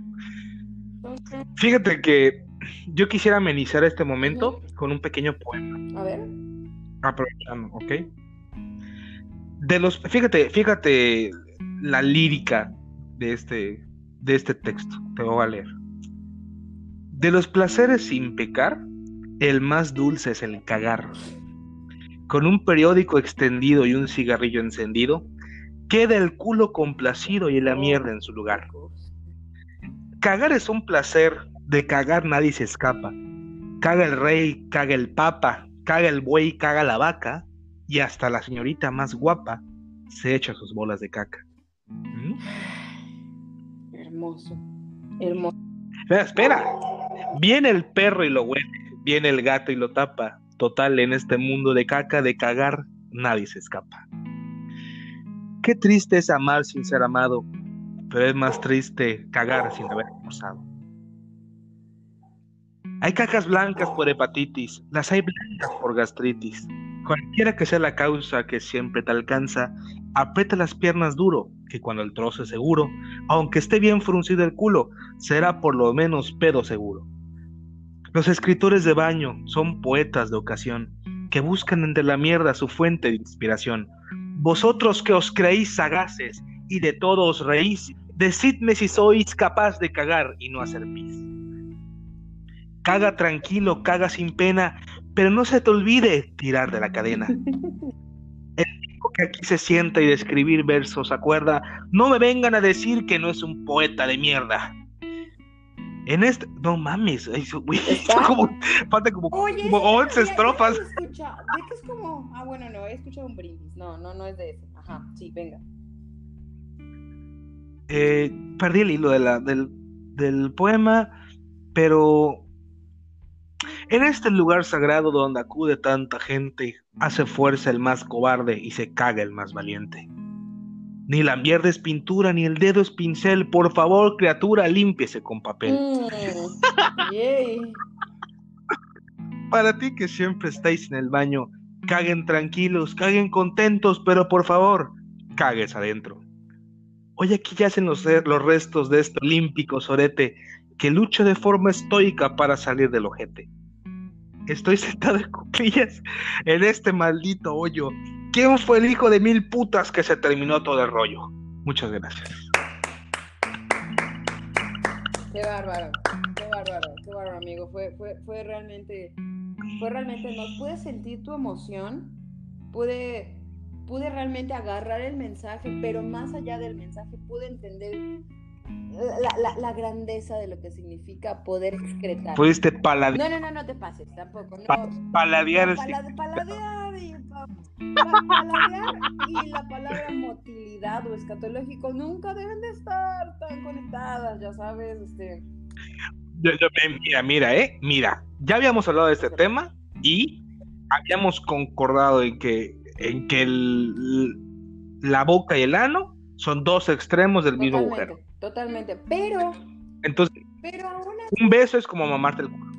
Fíjate que yo quisiera amenizar este momento con un pequeño poema.
A ver.
Aprovechando, ¿ok? De los, fíjate, fíjate la lírica de este, de este texto. Te voy a leer. De los placeres sin pecar, el más dulce es el cagar. Con un periódico extendido y un cigarrillo encendido, queda el culo complacido y la mierda en su lugar. Cagar es un placer, de cagar nadie se escapa. Caga el rey, caga el papa, caga el buey, caga la vaca, y hasta la señorita más guapa se echa sus bolas de caca. ¿Mm?
Hermoso. Hermoso.
Espera, espera. Viene el perro y lo huele. Viene el gato y lo tapa. Total, en este mundo de caca, de cagar, nadie se escapa. Qué triste es amar sin ser amado, pero es más triste cagar sin haber forzado. Hay cacas blancas por hepatitis, las hay blancas por gastritis. Cualquiera que sea la causa que siempre te alcanza, aprieta las piernas duro, que cuando el trozo es seguro, aunque esté bien fruncido el culo, será por lo menos pedo seguro. Los escritores de baño son poetas de ocasión, que buscan entre la mierda su fuente de inspiración. Vosotros que os creéis sagaces y de todo os reís, decidme si sois capaz de cagar y no hacer pis. Caga tranquilo, caga sin pena, pero no se te olvide tirar de la cadena. que aquí se sienta y de escribir versos acuerda, no me vengan a decir que no es un poeta de mierda. En este, no mames, eso, como, falta como,
Oye, 11 estrofas. De es como, ah, bueno, no, he escuchado un brindis, no, no, no es de ese, ajá, sí, venga.
Eh, perdí el hilo de la, del, del poema, pero en este lugar sagrado donde acude tanta gente, hace fuerza el más cobarde y se caga el más valiente. Ni la mierda es pintura, ni el dedo es pincel. Por favor, criatura, límpiese con papel. Mm, Para ti que siempre estáis en el baño, caguen tranquilos, caguen contentos, pero por favor, cagues adentro. Hoy aquí yacen los, los restos de este olímpico sorete que lucha de forma estoica para salir del ojete. Estoy sentado en cuclillas en este maldito hoyo. ¿Quién fue el hijo de mil putas que se terminó todo el rollo? Muchas gracias.
Qué bárbaro, qué bárbaro, qué bárbaro, amigo. Fue, fue, fue realmente, fue realmente, no pude sentir tu emoción, pude, pude realmente agarrar el mensaje, pero más allá del mensaje pude entender la, grandeza de lo que significa poder excretar.
Pudiste paladear.
No, no, no, no te pases tampoco.
paladear.
paladear, y, paladear y la palabra motilidad o escatológico nunca deben de estar tan conectadas, ya sabes, este.
mira, mira, eh, mira, ya habíamos hablado de este tema y habíamos concordado en que, en que la boca y el ano son dos extremos del mismo agujero.
Totalmente, pero...
Entonces, pero un beso es como mamarte el culo.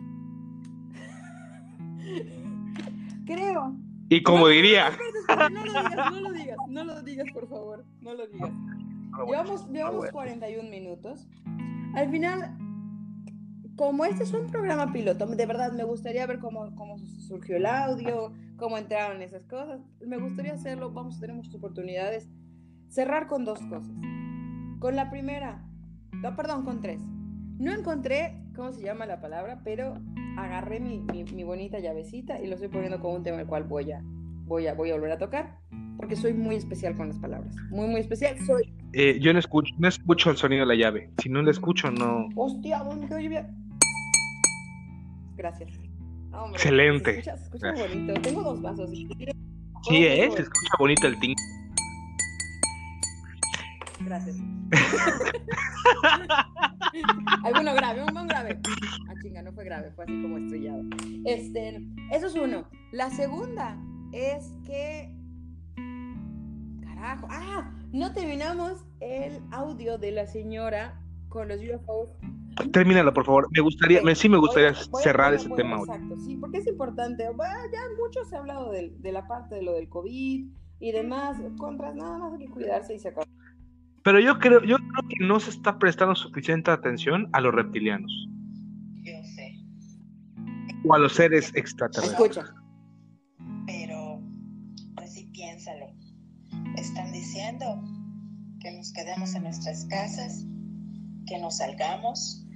Creo.
Y como diría...
No, lo digas, no lo digas, no lo digas, por favor, no lo digas. Llevamos, llevamos 41 ah, minutos. Al final, como este es un programa piloto, de verdad me gustaría ver cómo, cómo surgió el audio, cómo entraron esas cosas. Me gustaría hacerlo, vamos a tener muchas oportunidades. Cerrar con dos cosas. Con la primera, no, perdón, con tres. No encontré cómo se llama la palabra, pero agarré mi, mi, bonita llavecita y lo estoy poniendo como un tema el cual voy a, voy a, voy a volver a tocar, porque soy muy especial con las palabras. Muy, muy especial. Soy.
Eh, yo no escucho, no escucho el sonido de la llave. Si no lo escucho, no.
Hostia, bonito lluvia. Gracias.
Excelente.
Se escucha, bonito. Tengo dos vasos. Sí,
¿eh? Se escucha bonito el ting.
Gracias. Alguno grave, un buen grave. Ah, chinga, no fue grave, fue así como estrellado. Este, eso es uno. La segunda es que. Carajo. Ah, no terminamos el audio de la señora con los UFOs.
Termínalo, por favor. Me gustaría, sí me gustaría cerrar ese tema.
Exacto, sí, porque es importante. ya mucho se ha hablado de, de, la parte de lo del COVID y demás. Contras, nada más hay que cuidarse y se acabó.
Pero yo creo, yo creo que no se está prestando suficiente atención a los reptilianos.
Yo sé.
O a los seres extraterrestres.
Escucha.
Pero, pues sí, piénsalo. Están diciendo que nos quedemos en nuestras casas, que nos salgamos,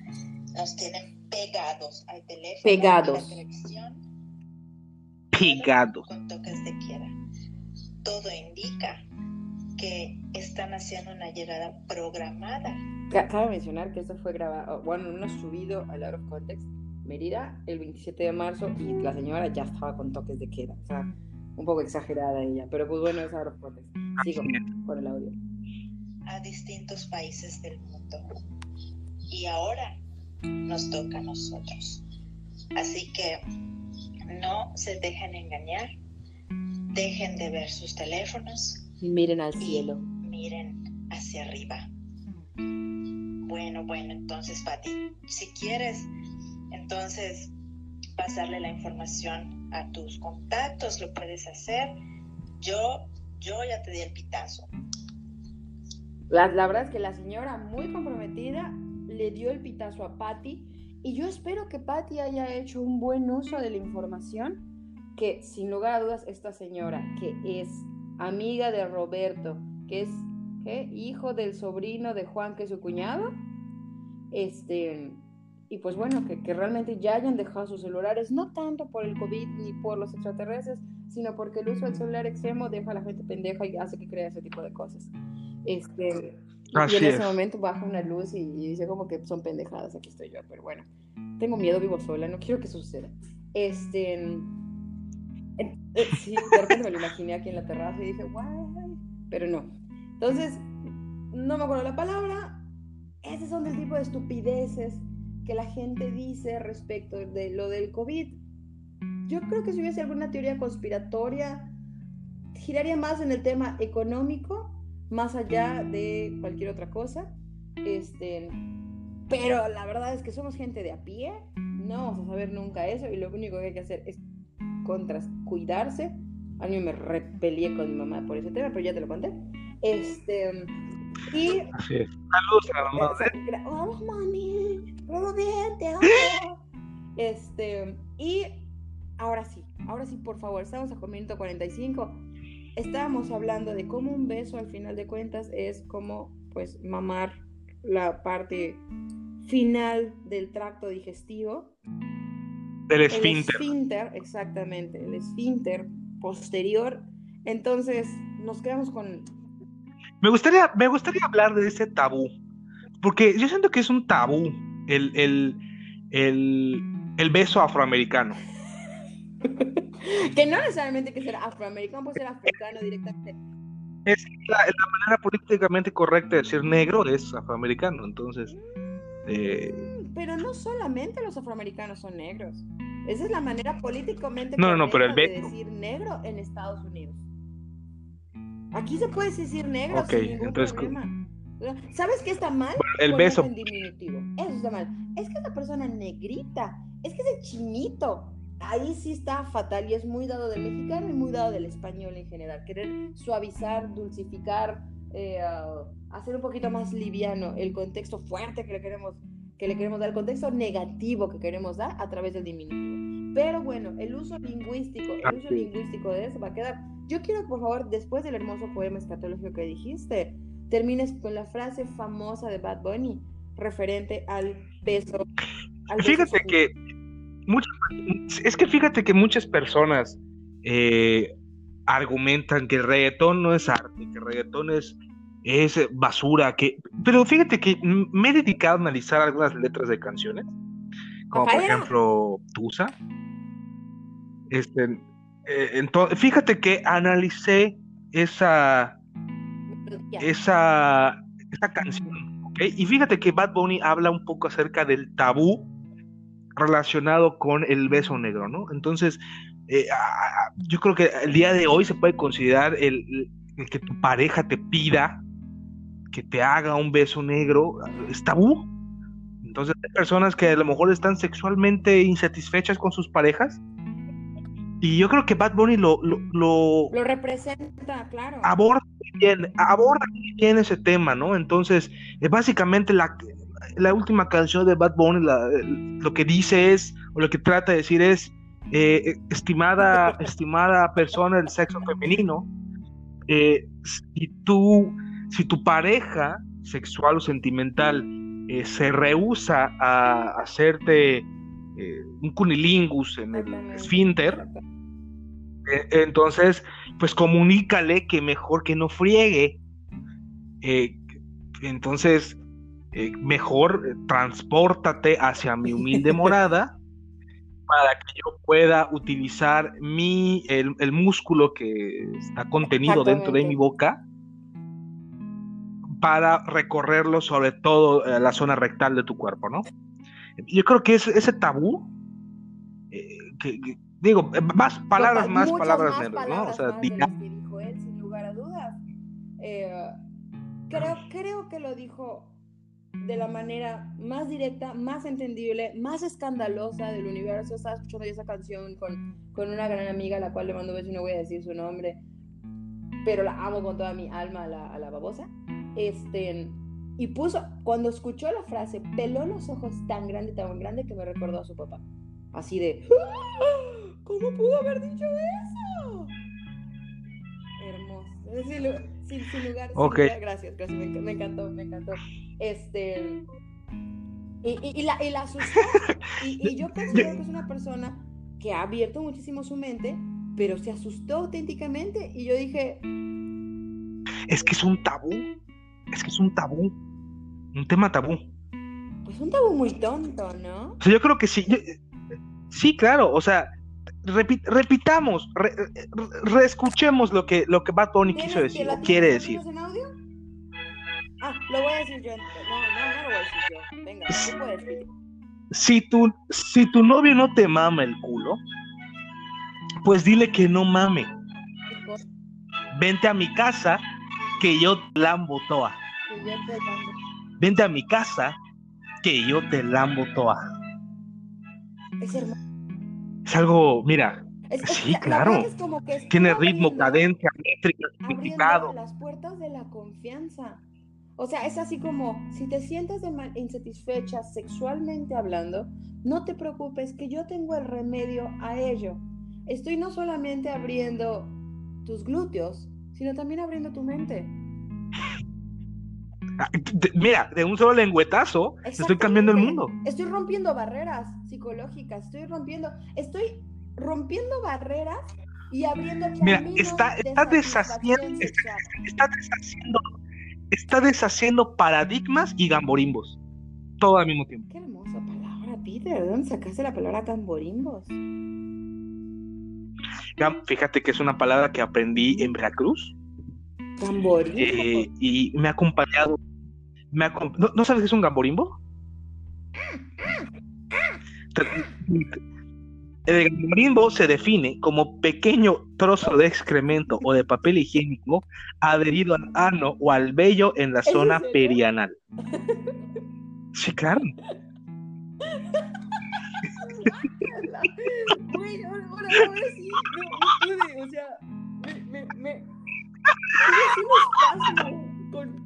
nos tienen pegados al teléfono,
pegados.
a la televisión.
Pegados.
Con toques de quiera. Todo indica que están haciendo una llegada programada.
Cabe mencionar que esto fue grabado, bueno, no subido al Out of Context, Mérida, el 27 de marzo, y la señora ya estaba con toques de queda. O sea, un poco exagerada ella, pero pues bueno, es Out of Context. Sigo con el audio.
A distintos países del mundo. Y ahora nos toca a nosotros. Así que no se dejen engañar, dejen de ver sus teléfonos,
miren al cielo.
Miren hacia arriba. Bueno, bueno, entonces, Pati, si quieres, entonces pasarle la información a tus contactos, lo puedes hacer. Yo, yo ya te di el pitazo.
La, la verdad es que la señora, muy comprometida, le dio el pitazo a Patti y yo espero que Patti haya hecho un buen uso de la información que sin lugar a dudas esta señora que es amiga de Roberto, que es hijo del sobrino de Juan, que es su cuñado. Este, y pues bueno, que, que, realmente ya hayan dejado sus celulares, no tanto por el COVID ni por los extraterrestres, sino porque el uso del celular extremo deja a la gente pendeja y hace que crea ese tipo de cosas. Este, y en ese momento baja una luz y, y, dice como que son pendejadas, aquí estoy yo, pero bueno, tengo miedo, vivo sola, no quiero que suceda. Este, sí, de repente me lo imaginé aquí en la terraza y dije, guay, pero no. Entonces, no me acuerdo la palabra. Esos son el tipo de estupideces que la gente dice respecto de lo del COVID. Yo creo que si hubiese alguna teoría conspiratoria, giraría más en el tema económico, más allá de cualquier otra cosa. Este, pero la verdad es que somos gente de a pie, no vamos a saber nunca eso y lo único que hay que hacer es contra cuidarse. A mí me repelié con mi mamá por ese tema, pero ya te lo conté. Este, y...
Así es. Saludos a la mamá.
Hola, mami. Todo bien, te amo. Este, y ahora sí, ahora sí, por favor, estamos a minuto 45. Estábamos hablando de cómo un beso al final de cuentas es como, pues, mamar la parte final del tracto digestivo.
Del esfínter.
El esfínter, exactamente, el esfínter posterior. Entonces, nos quedamos con...
Me gustaría, me gustaría hablar de ese tabú, porque yo siento que es un tabú el, el, el, el beso afroamericano.
que no necesariamente que ser afroamericano, puede ser africano directamente.
Es la, la, manera políticamente correcta de decir negro es afroamericano, entonces. Eh...
Pero no solamente los afroamericanos son negros. Esa es la manera políticamente
no, no, pero el
de decir negro en Estados Unidos. Aquí se puede decir negro
okay,
sin ningún
entonces,
problema. ¿Sabes qué está mal?
el beso.
En diminutivo. Eso está mal. Es que esa persona negrita, es que ese chinito, ahí sí está fatal y es muy dado del mexicano y muy dado del español en general. Querer suavizar, dulcificar, eh, uh, hacer un poquito más liviano el contexto fuerte que le queremos que le queremos dar, el contexto negativo que queremos dar a través del diminutivo. Pero bueno, el uso lingüístico, el uso lingüístico de eso va a quedar. Yo quiero, por favor, después del hermoso poema escatológico que dijiste, termines con la frase famosa de Bad Bunny referente al beso. Al
fíjate que muchas, es que fíjate que muchas personas eh, argumentan que el reggaetón no es arte, que el reggaetón es, es basura, que pero fíjate que me he dedicado a analizar algunas letras de canciones, como por ejemplo Tusa. Este, eh, entonces, fíjate que analicé esa esa, esa canción, ¿ok? Y fíjate que Bad Bunny habla un poco acerca del tabú relacionado con el beso negro, ¿no? Entonces, eh, yo creo que el día de hoy se puede considerar el, que tu pareja te pida que te haga un beso negro, es tabú. Entonces, hay personas que a lo mejor están sexualmente insatisfechas con sus parejas. Y yo creo que Bad Bunny lo, lo,
lo, representa, claro.
Aborda bien, aborda bien ese tema, ¿no? Entonces, es básicamente la, la última canción de Bad Bunny lo que dice es, o lo que trata de decir es, eh, estimada, estimada persona del sexo femenino, eh, si, tú, si tu pareja sexual o sentimental eh, se rehúsa a hacerte un cunilingus en el esfínter, entonces, pues comunícale que mejor que no friegue. entonces, mejor transpórtate hacia mi humilde morada para que yo pueda utilizar mi, el, músculo que está contenido dentro de mi boca para recorrerlo sobre todo eh, la zona rectal de tu cuerpo, ¿no? Yo creo que es, ese tabú, eh, que, digo, más palabras más, palabras menos, ¿no? O
sea, dijo él, sin lugar a dudas. Eh, creo, creo que lo dijo de la manera más directa, más entendible, más escandalosa del universo. Estaba escuchando esa canción con, con una gran amiga a la cual le mando un beso y no voy a decir su nombre, pero la amo con toda mi alma a la, a la babosa. Este, y puso, cuando escuchó la frase, peló los ojos tan grande, tan grande que me recordó a su papá. Así de, ¡Ah! ¿cómo pudo haber dicho eso? Hermoso. Sin, lugar, Gracias, gracias. Me, encantó, me encantó. Este. Y, y, la, y la asustó. Y, yo considero que es una persona que ha abierto muchísimo su mente, pero se asustó auténticamente. Y yo dije.
Es que es un tabú. Es que es un tabú. Un tema tabú.
Pues un tabú muy tonto, ¿no?
O sea, yo creo que sí. sí, claro. O sea, repitamos, reescuchemos lo que, lo que Bad Bunny quiso decir, quiere decir.
En audio? Ah, lo voy a decir yo. No, no, no lo voy a decir yo. Venga, ¿qué decir?
Si tu, si tu novio no te mama el culo, pues dile que no mame. Vente a mi casa que yo te lambo toa. Vente a mi casa, que yo te lambo toa.
Es hermoso.
Es algo, mira, sí, claro. Tiene ritmo, cadencia, métrica,
significado. las puertas de la confianza. O sea, es así como, si te sientes insatisfecha sexualmente hablando, no te preocupes que yo tengo el remedio a ello. Estoy no solamente abriendo tus glúteos, sino también abriendo tu mente.
Ah, mira, de un solo lengüetazo estoy cambiando el mundo.
Estoy rompiendo barreras psicológicas, estoy rompiendo, estoy rompiendo barreras y abriendo
Mira, está, está deshaciendo, está, deshaciendo, está deshaciendo paradigmas y gamborimbos. Todo al mismo tiempo.
Qué hermosa palabra, Peter. ¿De dónde sacaste la palabra gamborimbos?
Fíjate que es una palabra que aprendí en Veracruz.
Gamborimbo. Eh,
y me ha acompañado. Me ¿No, sabes qué es un gamborimbo? El gamborimbo se define como pequeño trozo de excremento o de papel higiénico adherido al ano o al vello en la zona perianal. Sí, claro.
o sea, me, me,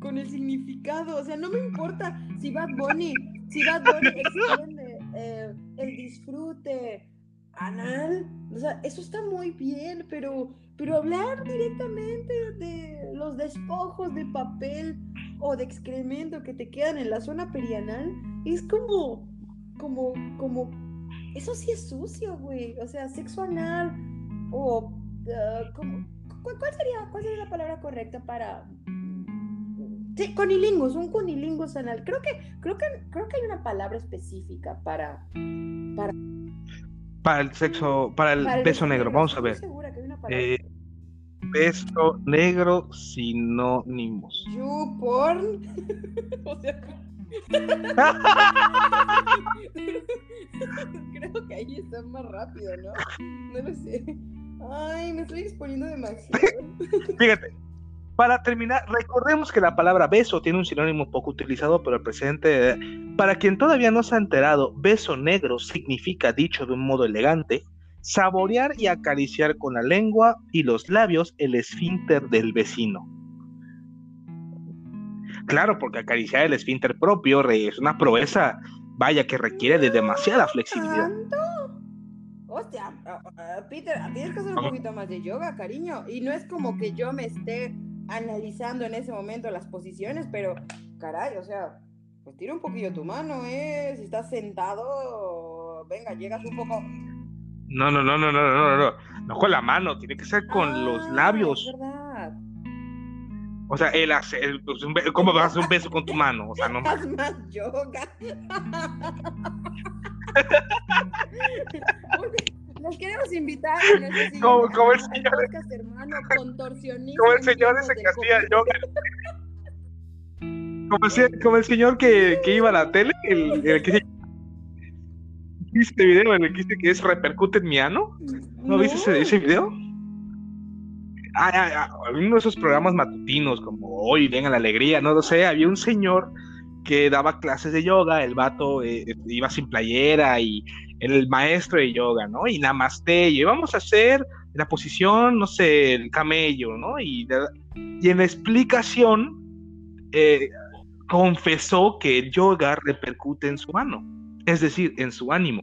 con, el significado, o sea, no me importa si Bad Bunny, si Bad Bunny extiende eh, el disfrute anal, o sea, eso está muy bien, pero, pero hablar directamente de los despojos de papel o de excremento que te quedan en la zona perianal es como, como, como, eso sí es sucio, güey, o sea, sexo anal o uh, como ¿Cuál, sería, ¿Cuál sería la palabra correcta para Sí, conilingus, un conilingus anal. Creo que, creo que, creo que hay una palabra específica para, para,
para el sexo, para el, beso negro. Vamos a ver. Eh, beso negro sinónimos.
YouPorn. o sea, creo que ahí está más rápido, ¿no? No lo sé. Ay, me estoy exponiendo demasiado.
Fíjate, para terminar, recordemos que la palabra beso tiene un sinónimo poco utilizado, pero el presente, para quien todavía no se ha enterado, beso negro significa, dicho de un modo elegante, saborear y acariciar con la lengua y los labios el esfínter del vecino. Claro, porque acariciar el esfínter propio es una proeza, vaya, que requiere de demasiada flexibilidad.
Hostia, Peter, tienes que hacer un poquito más de yoga, cariño. Y no es como que yo me esté analizando en ese momento las posiciones, pero caray, o sea, pues tira un poquillo tu mano, ¿eh? Si estás sentado, venga, llegas un poco.
No, no, no, no, no, no, no, no, con la mano, tiene que ser con los ah, labios. Es verdad. O sea, él hace, pues, ¿cómo vas a hacer un beso con tu mano? O sea, no.
Haz más yoga. Los queremos invitar
como, como, el señor, podcast,
hermano, contorsionista.
Como el señor ese que hacía. Como el, como el señor que, que, iba a la tele, el, el que este video en el que dice que es repercute en mi ano. ¿No, ¿No? viste ese, ese video? Ah, ah, ah, uno de esos programas matutinos como Hoy Venga la Alegría, no lo sé, había un señor que daba clases de yoga, el vato eh, iba sin playera y el maestro de yoga, ¿no? Y namaste, y vamos a hacer la posición, no sé, el camello, ¿no? Y, y en la explicación eh, confesó que el yoga repercute en su mano, es decir, en su ánimo.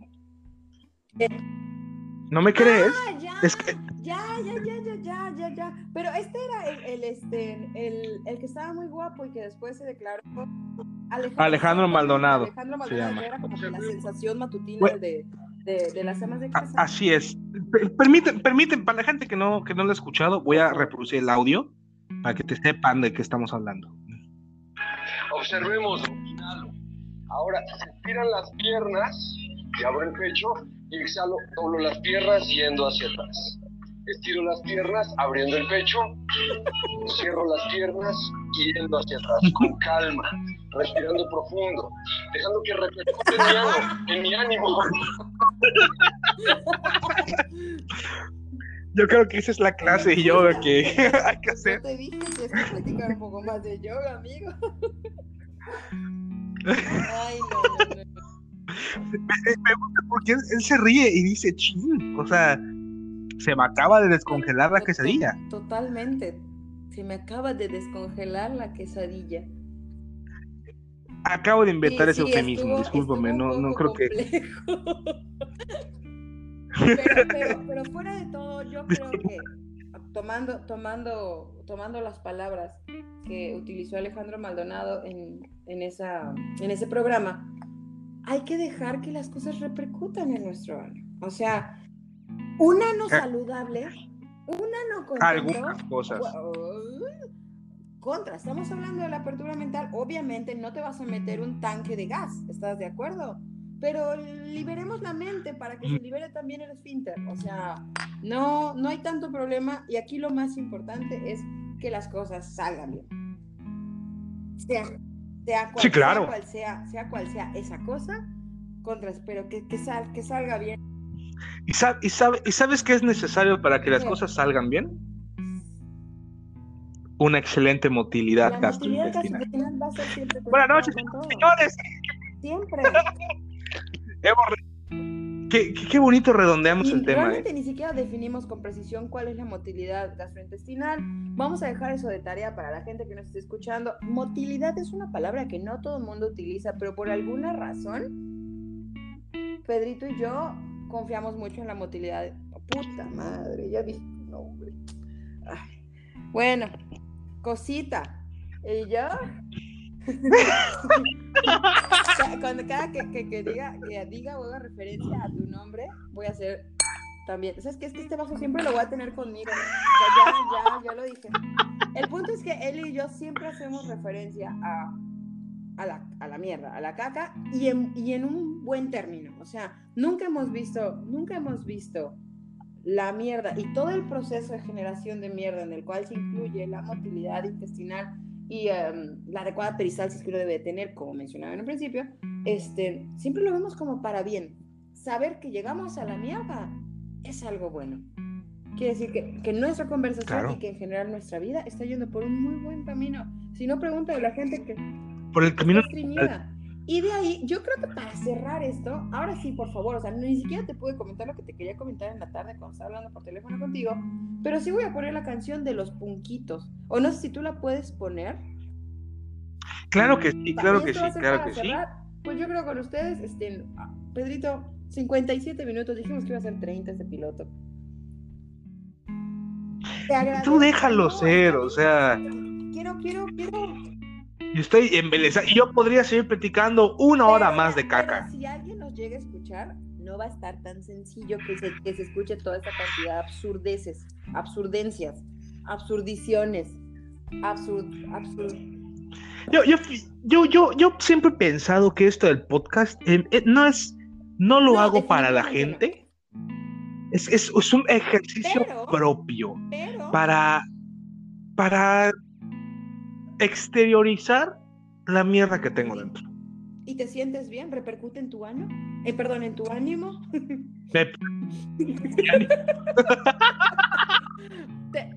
¿No me crees?
Ah, ya, es que... ya, ya, ya, ya, ya, ya, ya. Pero este era el, el este, el, el, que estaba muy guapo y que después se declaró
Alejandro, Maldonado.
Alejandro Maldonado era como la sensación matutina de, de, de, las amas de casa.
Así es. Permiten, permiten, para la gente que no, que no lo ha escuchado, voy a reproducir el audio para que te sepan de qué estamos hablando.
Observemos. Ahora, tiran las piernas y abro el pecho y exhalo, doblo las piernas yendo hacia atrás. Estiro las piernas, abriendo el pecho, cierro las piernas yendo hacia atrás, con calma, respirando profundo, dejando que repercute en mi, ánimo.
Yo creo que esa es la clase de yoga que hay que hacer.
Yo te dije que es que platicar un poco más de yoga, amigo. Ay, no, no, no.
Me, gusta porque él, se ríe y dice, ching, o sea, se me acaba de descongelar la quesadilla.
Totalmente, se me acaba de descongelar la quesadilla.
Acabo de inventar ese eufemismo, discúlpame, no, no creo que...
Pero, pero, fuera de todo, yo creo que tomando, tomando, tomando las palabras que utilizó Alejandro Maldonado en, en, esa, en ese programa, hay que dejar que las cosas repercutan en nuestro año. O sea, una no eh. saludable, una no contento,
Algunas cosas.
Contra, estamos hablando de la apertura mental, obviamente no te vas a meter un tanque de gas, ¿estás de acuerdo? Pero liberemos la mente para que se libere también el esfínter. O sea, no, no hay tanto problema y aquí lo más importante es que las cosas salgan bien. Sea sea cual, sea, sea, cual sea, esa cosa, contra, pero que, que, sal, que salga bien.
¿Y, y, ¿Y sabes qué es necesario para que las cosas salgan bien? Una excelente motilidad gastrointestinal. Buenas noches, señores.
Siempre.
Qué, bonito redondeamos el tema.
Realmente ¿eh? ni siquiera definimos con precisión cuál es la motilidad gastrointestinal. Vamos a dejar eso de tarea para la gente que nos esté escuchando. Motilidad es una palabra que no todo el mundo utiliza, pero por alguna razón, Pedrito y yo confiamos mucho en la motilidad. puta madre, ya vi. nombre. Bueno, cosita. Y yo cuando cada que, que, diga, que diga o haga referencia a tu nombre, voy a hacer también. ¿Sabes qué? Es que este vaso siempre lo voy a tener conmigo. ya, ya, ya lo dije. El punto es que él y yo siempre hacemos referencia a, a, la, a la mierda, a la caca, y en, y en un buen término. O sea, nunca hemos visto, nunca hemos visto la mierda y todo el proceso de generación de mierda en el cual se incluye la motilidad intestinal y em, la adecuada peristalsis que uno debe tener, como mencionaba en un principio, este, siempre lo vemos como para bien. Saber que llegamos a la mierda es algo bueno. Quiere decir que, que nuestra conversación y que en general nuestra vida está yendo por un muy buen camino. Si no, pregunta a la gente que...
Por el camino...
Y de ahí, yo creo que para cerrar esto, ahora sí, por favor, o sea, ni siquiera te pude comentar lo que te quería comentar en la tarde cuando estaba hablando por teléfono contigo, pero sí voy a poner la canción de los punquitos. O no sé si tú la puedes poner.
Claro que sí, claro que sí, claro que sí.
Pues yo creo con ustedes, este, Pedrito, 57 minutos, dijimos que iba a ser 30 este piloto.
Tú déjalo ser, o sea.
Quiero, quiero, quiero
y estoy embelesada. Y yo podría seguir platicando una hora más de caca.
si alguien nos llega a escuchar, no va a estar tan sencillo que se, que se escuche toda esta cantidad de absurdeces, absurdencias, absurdiciones, absurd, absurd.
Yo, yo, yo, yo, yo siempre he pensado que esto del podcast eh, eh, no es, no lo hago para la gente. Es, es, es, un ejercicio propio para, para exteriorizar la mierda que tengo dentro.
¿Y te sientes bien? ¿Repercute en tu ánimo? Eh, perdón, en tu ánimo.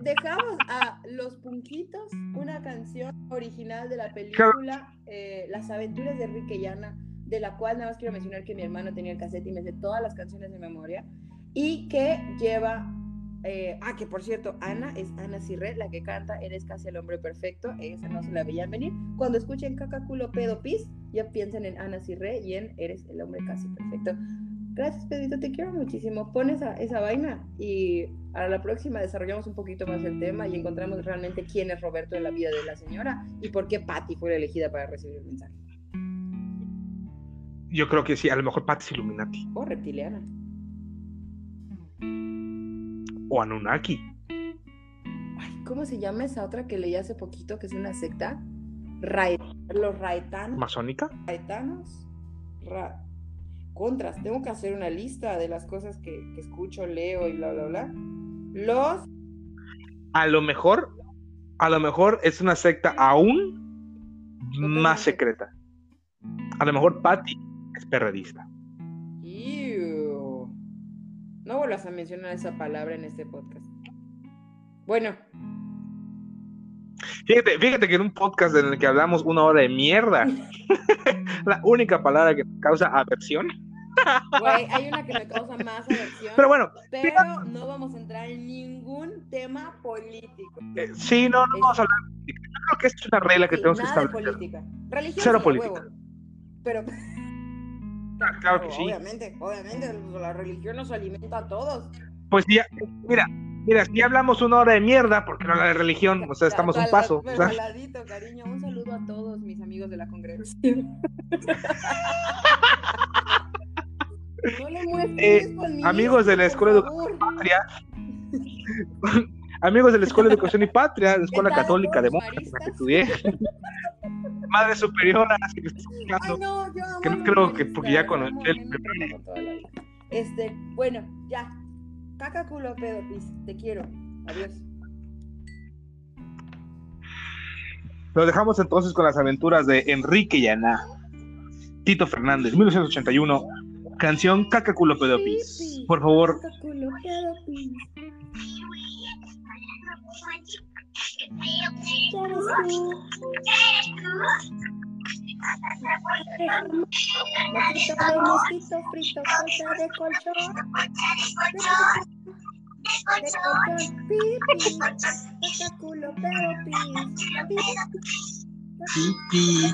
dejamos a Los Punquitos, una canción original de la película eh, Las aventuras de Enrique y Ana, de la cual nada más quiero mencionar que mi hermano tenía el cassette y me sé todas las canciones de memoria, y que lleva eh, ah, que por cierto, Ana es Ana Cirre, la que canta Eres casi el hombre perfecto. Esa no se la veían venir. Cuando escuchen caca, culo, pedo, pis, ya piensen en Ana Cirre y en Eres el hombre casi perfecto. Gracias, Pedrito, te quiero muchísimo. Pon esa, esa vaina y a la próxima desarrollamos un poquito más el tema y encontramos realmente quién es Roberto en la vida de la señora y por qué Patty fue la elegida para recibir el mensaje.
Yo creo que sí, a lo mejor Patty es Illuminati.
O reptiliana
o Anunnaki.
Ay, ¿cómo se llama esa otra que leí hace poquito que es una secta? los raetanos.
¿Masónica?
Raetanos. Contras, tengo que hacer una lista de las cosas que, escucho, leo y bla, bla, bla. Los.
A lo mejor, a lo mejor es una secta aún más secreta. A lo mejor Patty es perredista.
No vuelvas a mencionar esa palabra en este podcast. Bueno.
Fíjate, fíjate que en un podcast en el que hablamos una hora de mierda, la única palabra que causa aversión.
Güey, hay una que me causa más aversión.
Pero bueno.
Pero no vamos a entrar en ningún tema político.
Eh, sí, no, no vamos a hablar. Yo creo que es una regla que tenemos que establecer.
política. Religión
Cero política.
Pero.
Ah, claro que sí.
Obviamente, obviamente, la religión nos alimenta a todos.
Pues ya, mira, mira, si hablamos una hora de mierda, porque no la de religión, o sea, estamos un paso.
Cariño, un saludo a todos mis amigos de la congregación. no le
eh, amigos de la Escuela de Educación y Patria. amigos de la Escuela de Educación y Patria, la Escuela Católica de Montes, la que estudié. Madre superiora,
Ay, no, yo
que no creo que porque ya conocí el
Este, bueno, ya. Caca culo pedo, pis. Te quiero. Adiós.
Lo dejamos entonces con las aventuras de Enrique y Ana. Tito Fernández, 1981. Canción Caca culo pedo, pis. Por favor. Caca culo pedo, pis.
Mosquito frito, cosa de colchón. De colchón, pipi. Cacaculo, pero pis.
Pipi.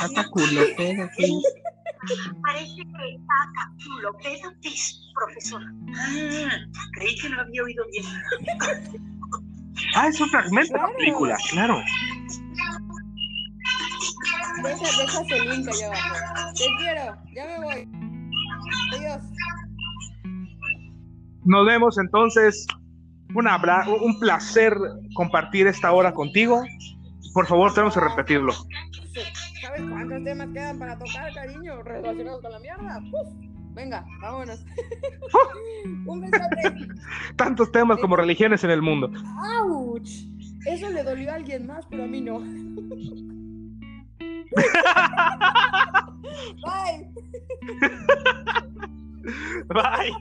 Cacaculo, pero pis.
Parece que cacaculo, pero pis, profesor. Ah, creí que no había oído bien.
Ah, es un fragmento de la película, claro.
Deja, deja ese link allá abajo. Te quiero, ya me voy. Adiós.
Nos vemos entonces. Un, un placer compartir esta hora contigo. Por favor, tenemos que repetirlo.
¿Sabes cuántos temas quedan para tocar, cariño? Relacionados con la mierda. Venga, vámonos. Un besote.
Tantos temas como religiones en el mundo.
¡Auch! Eso le dolió a alguien más, pero a mí no. Bye.
Bye.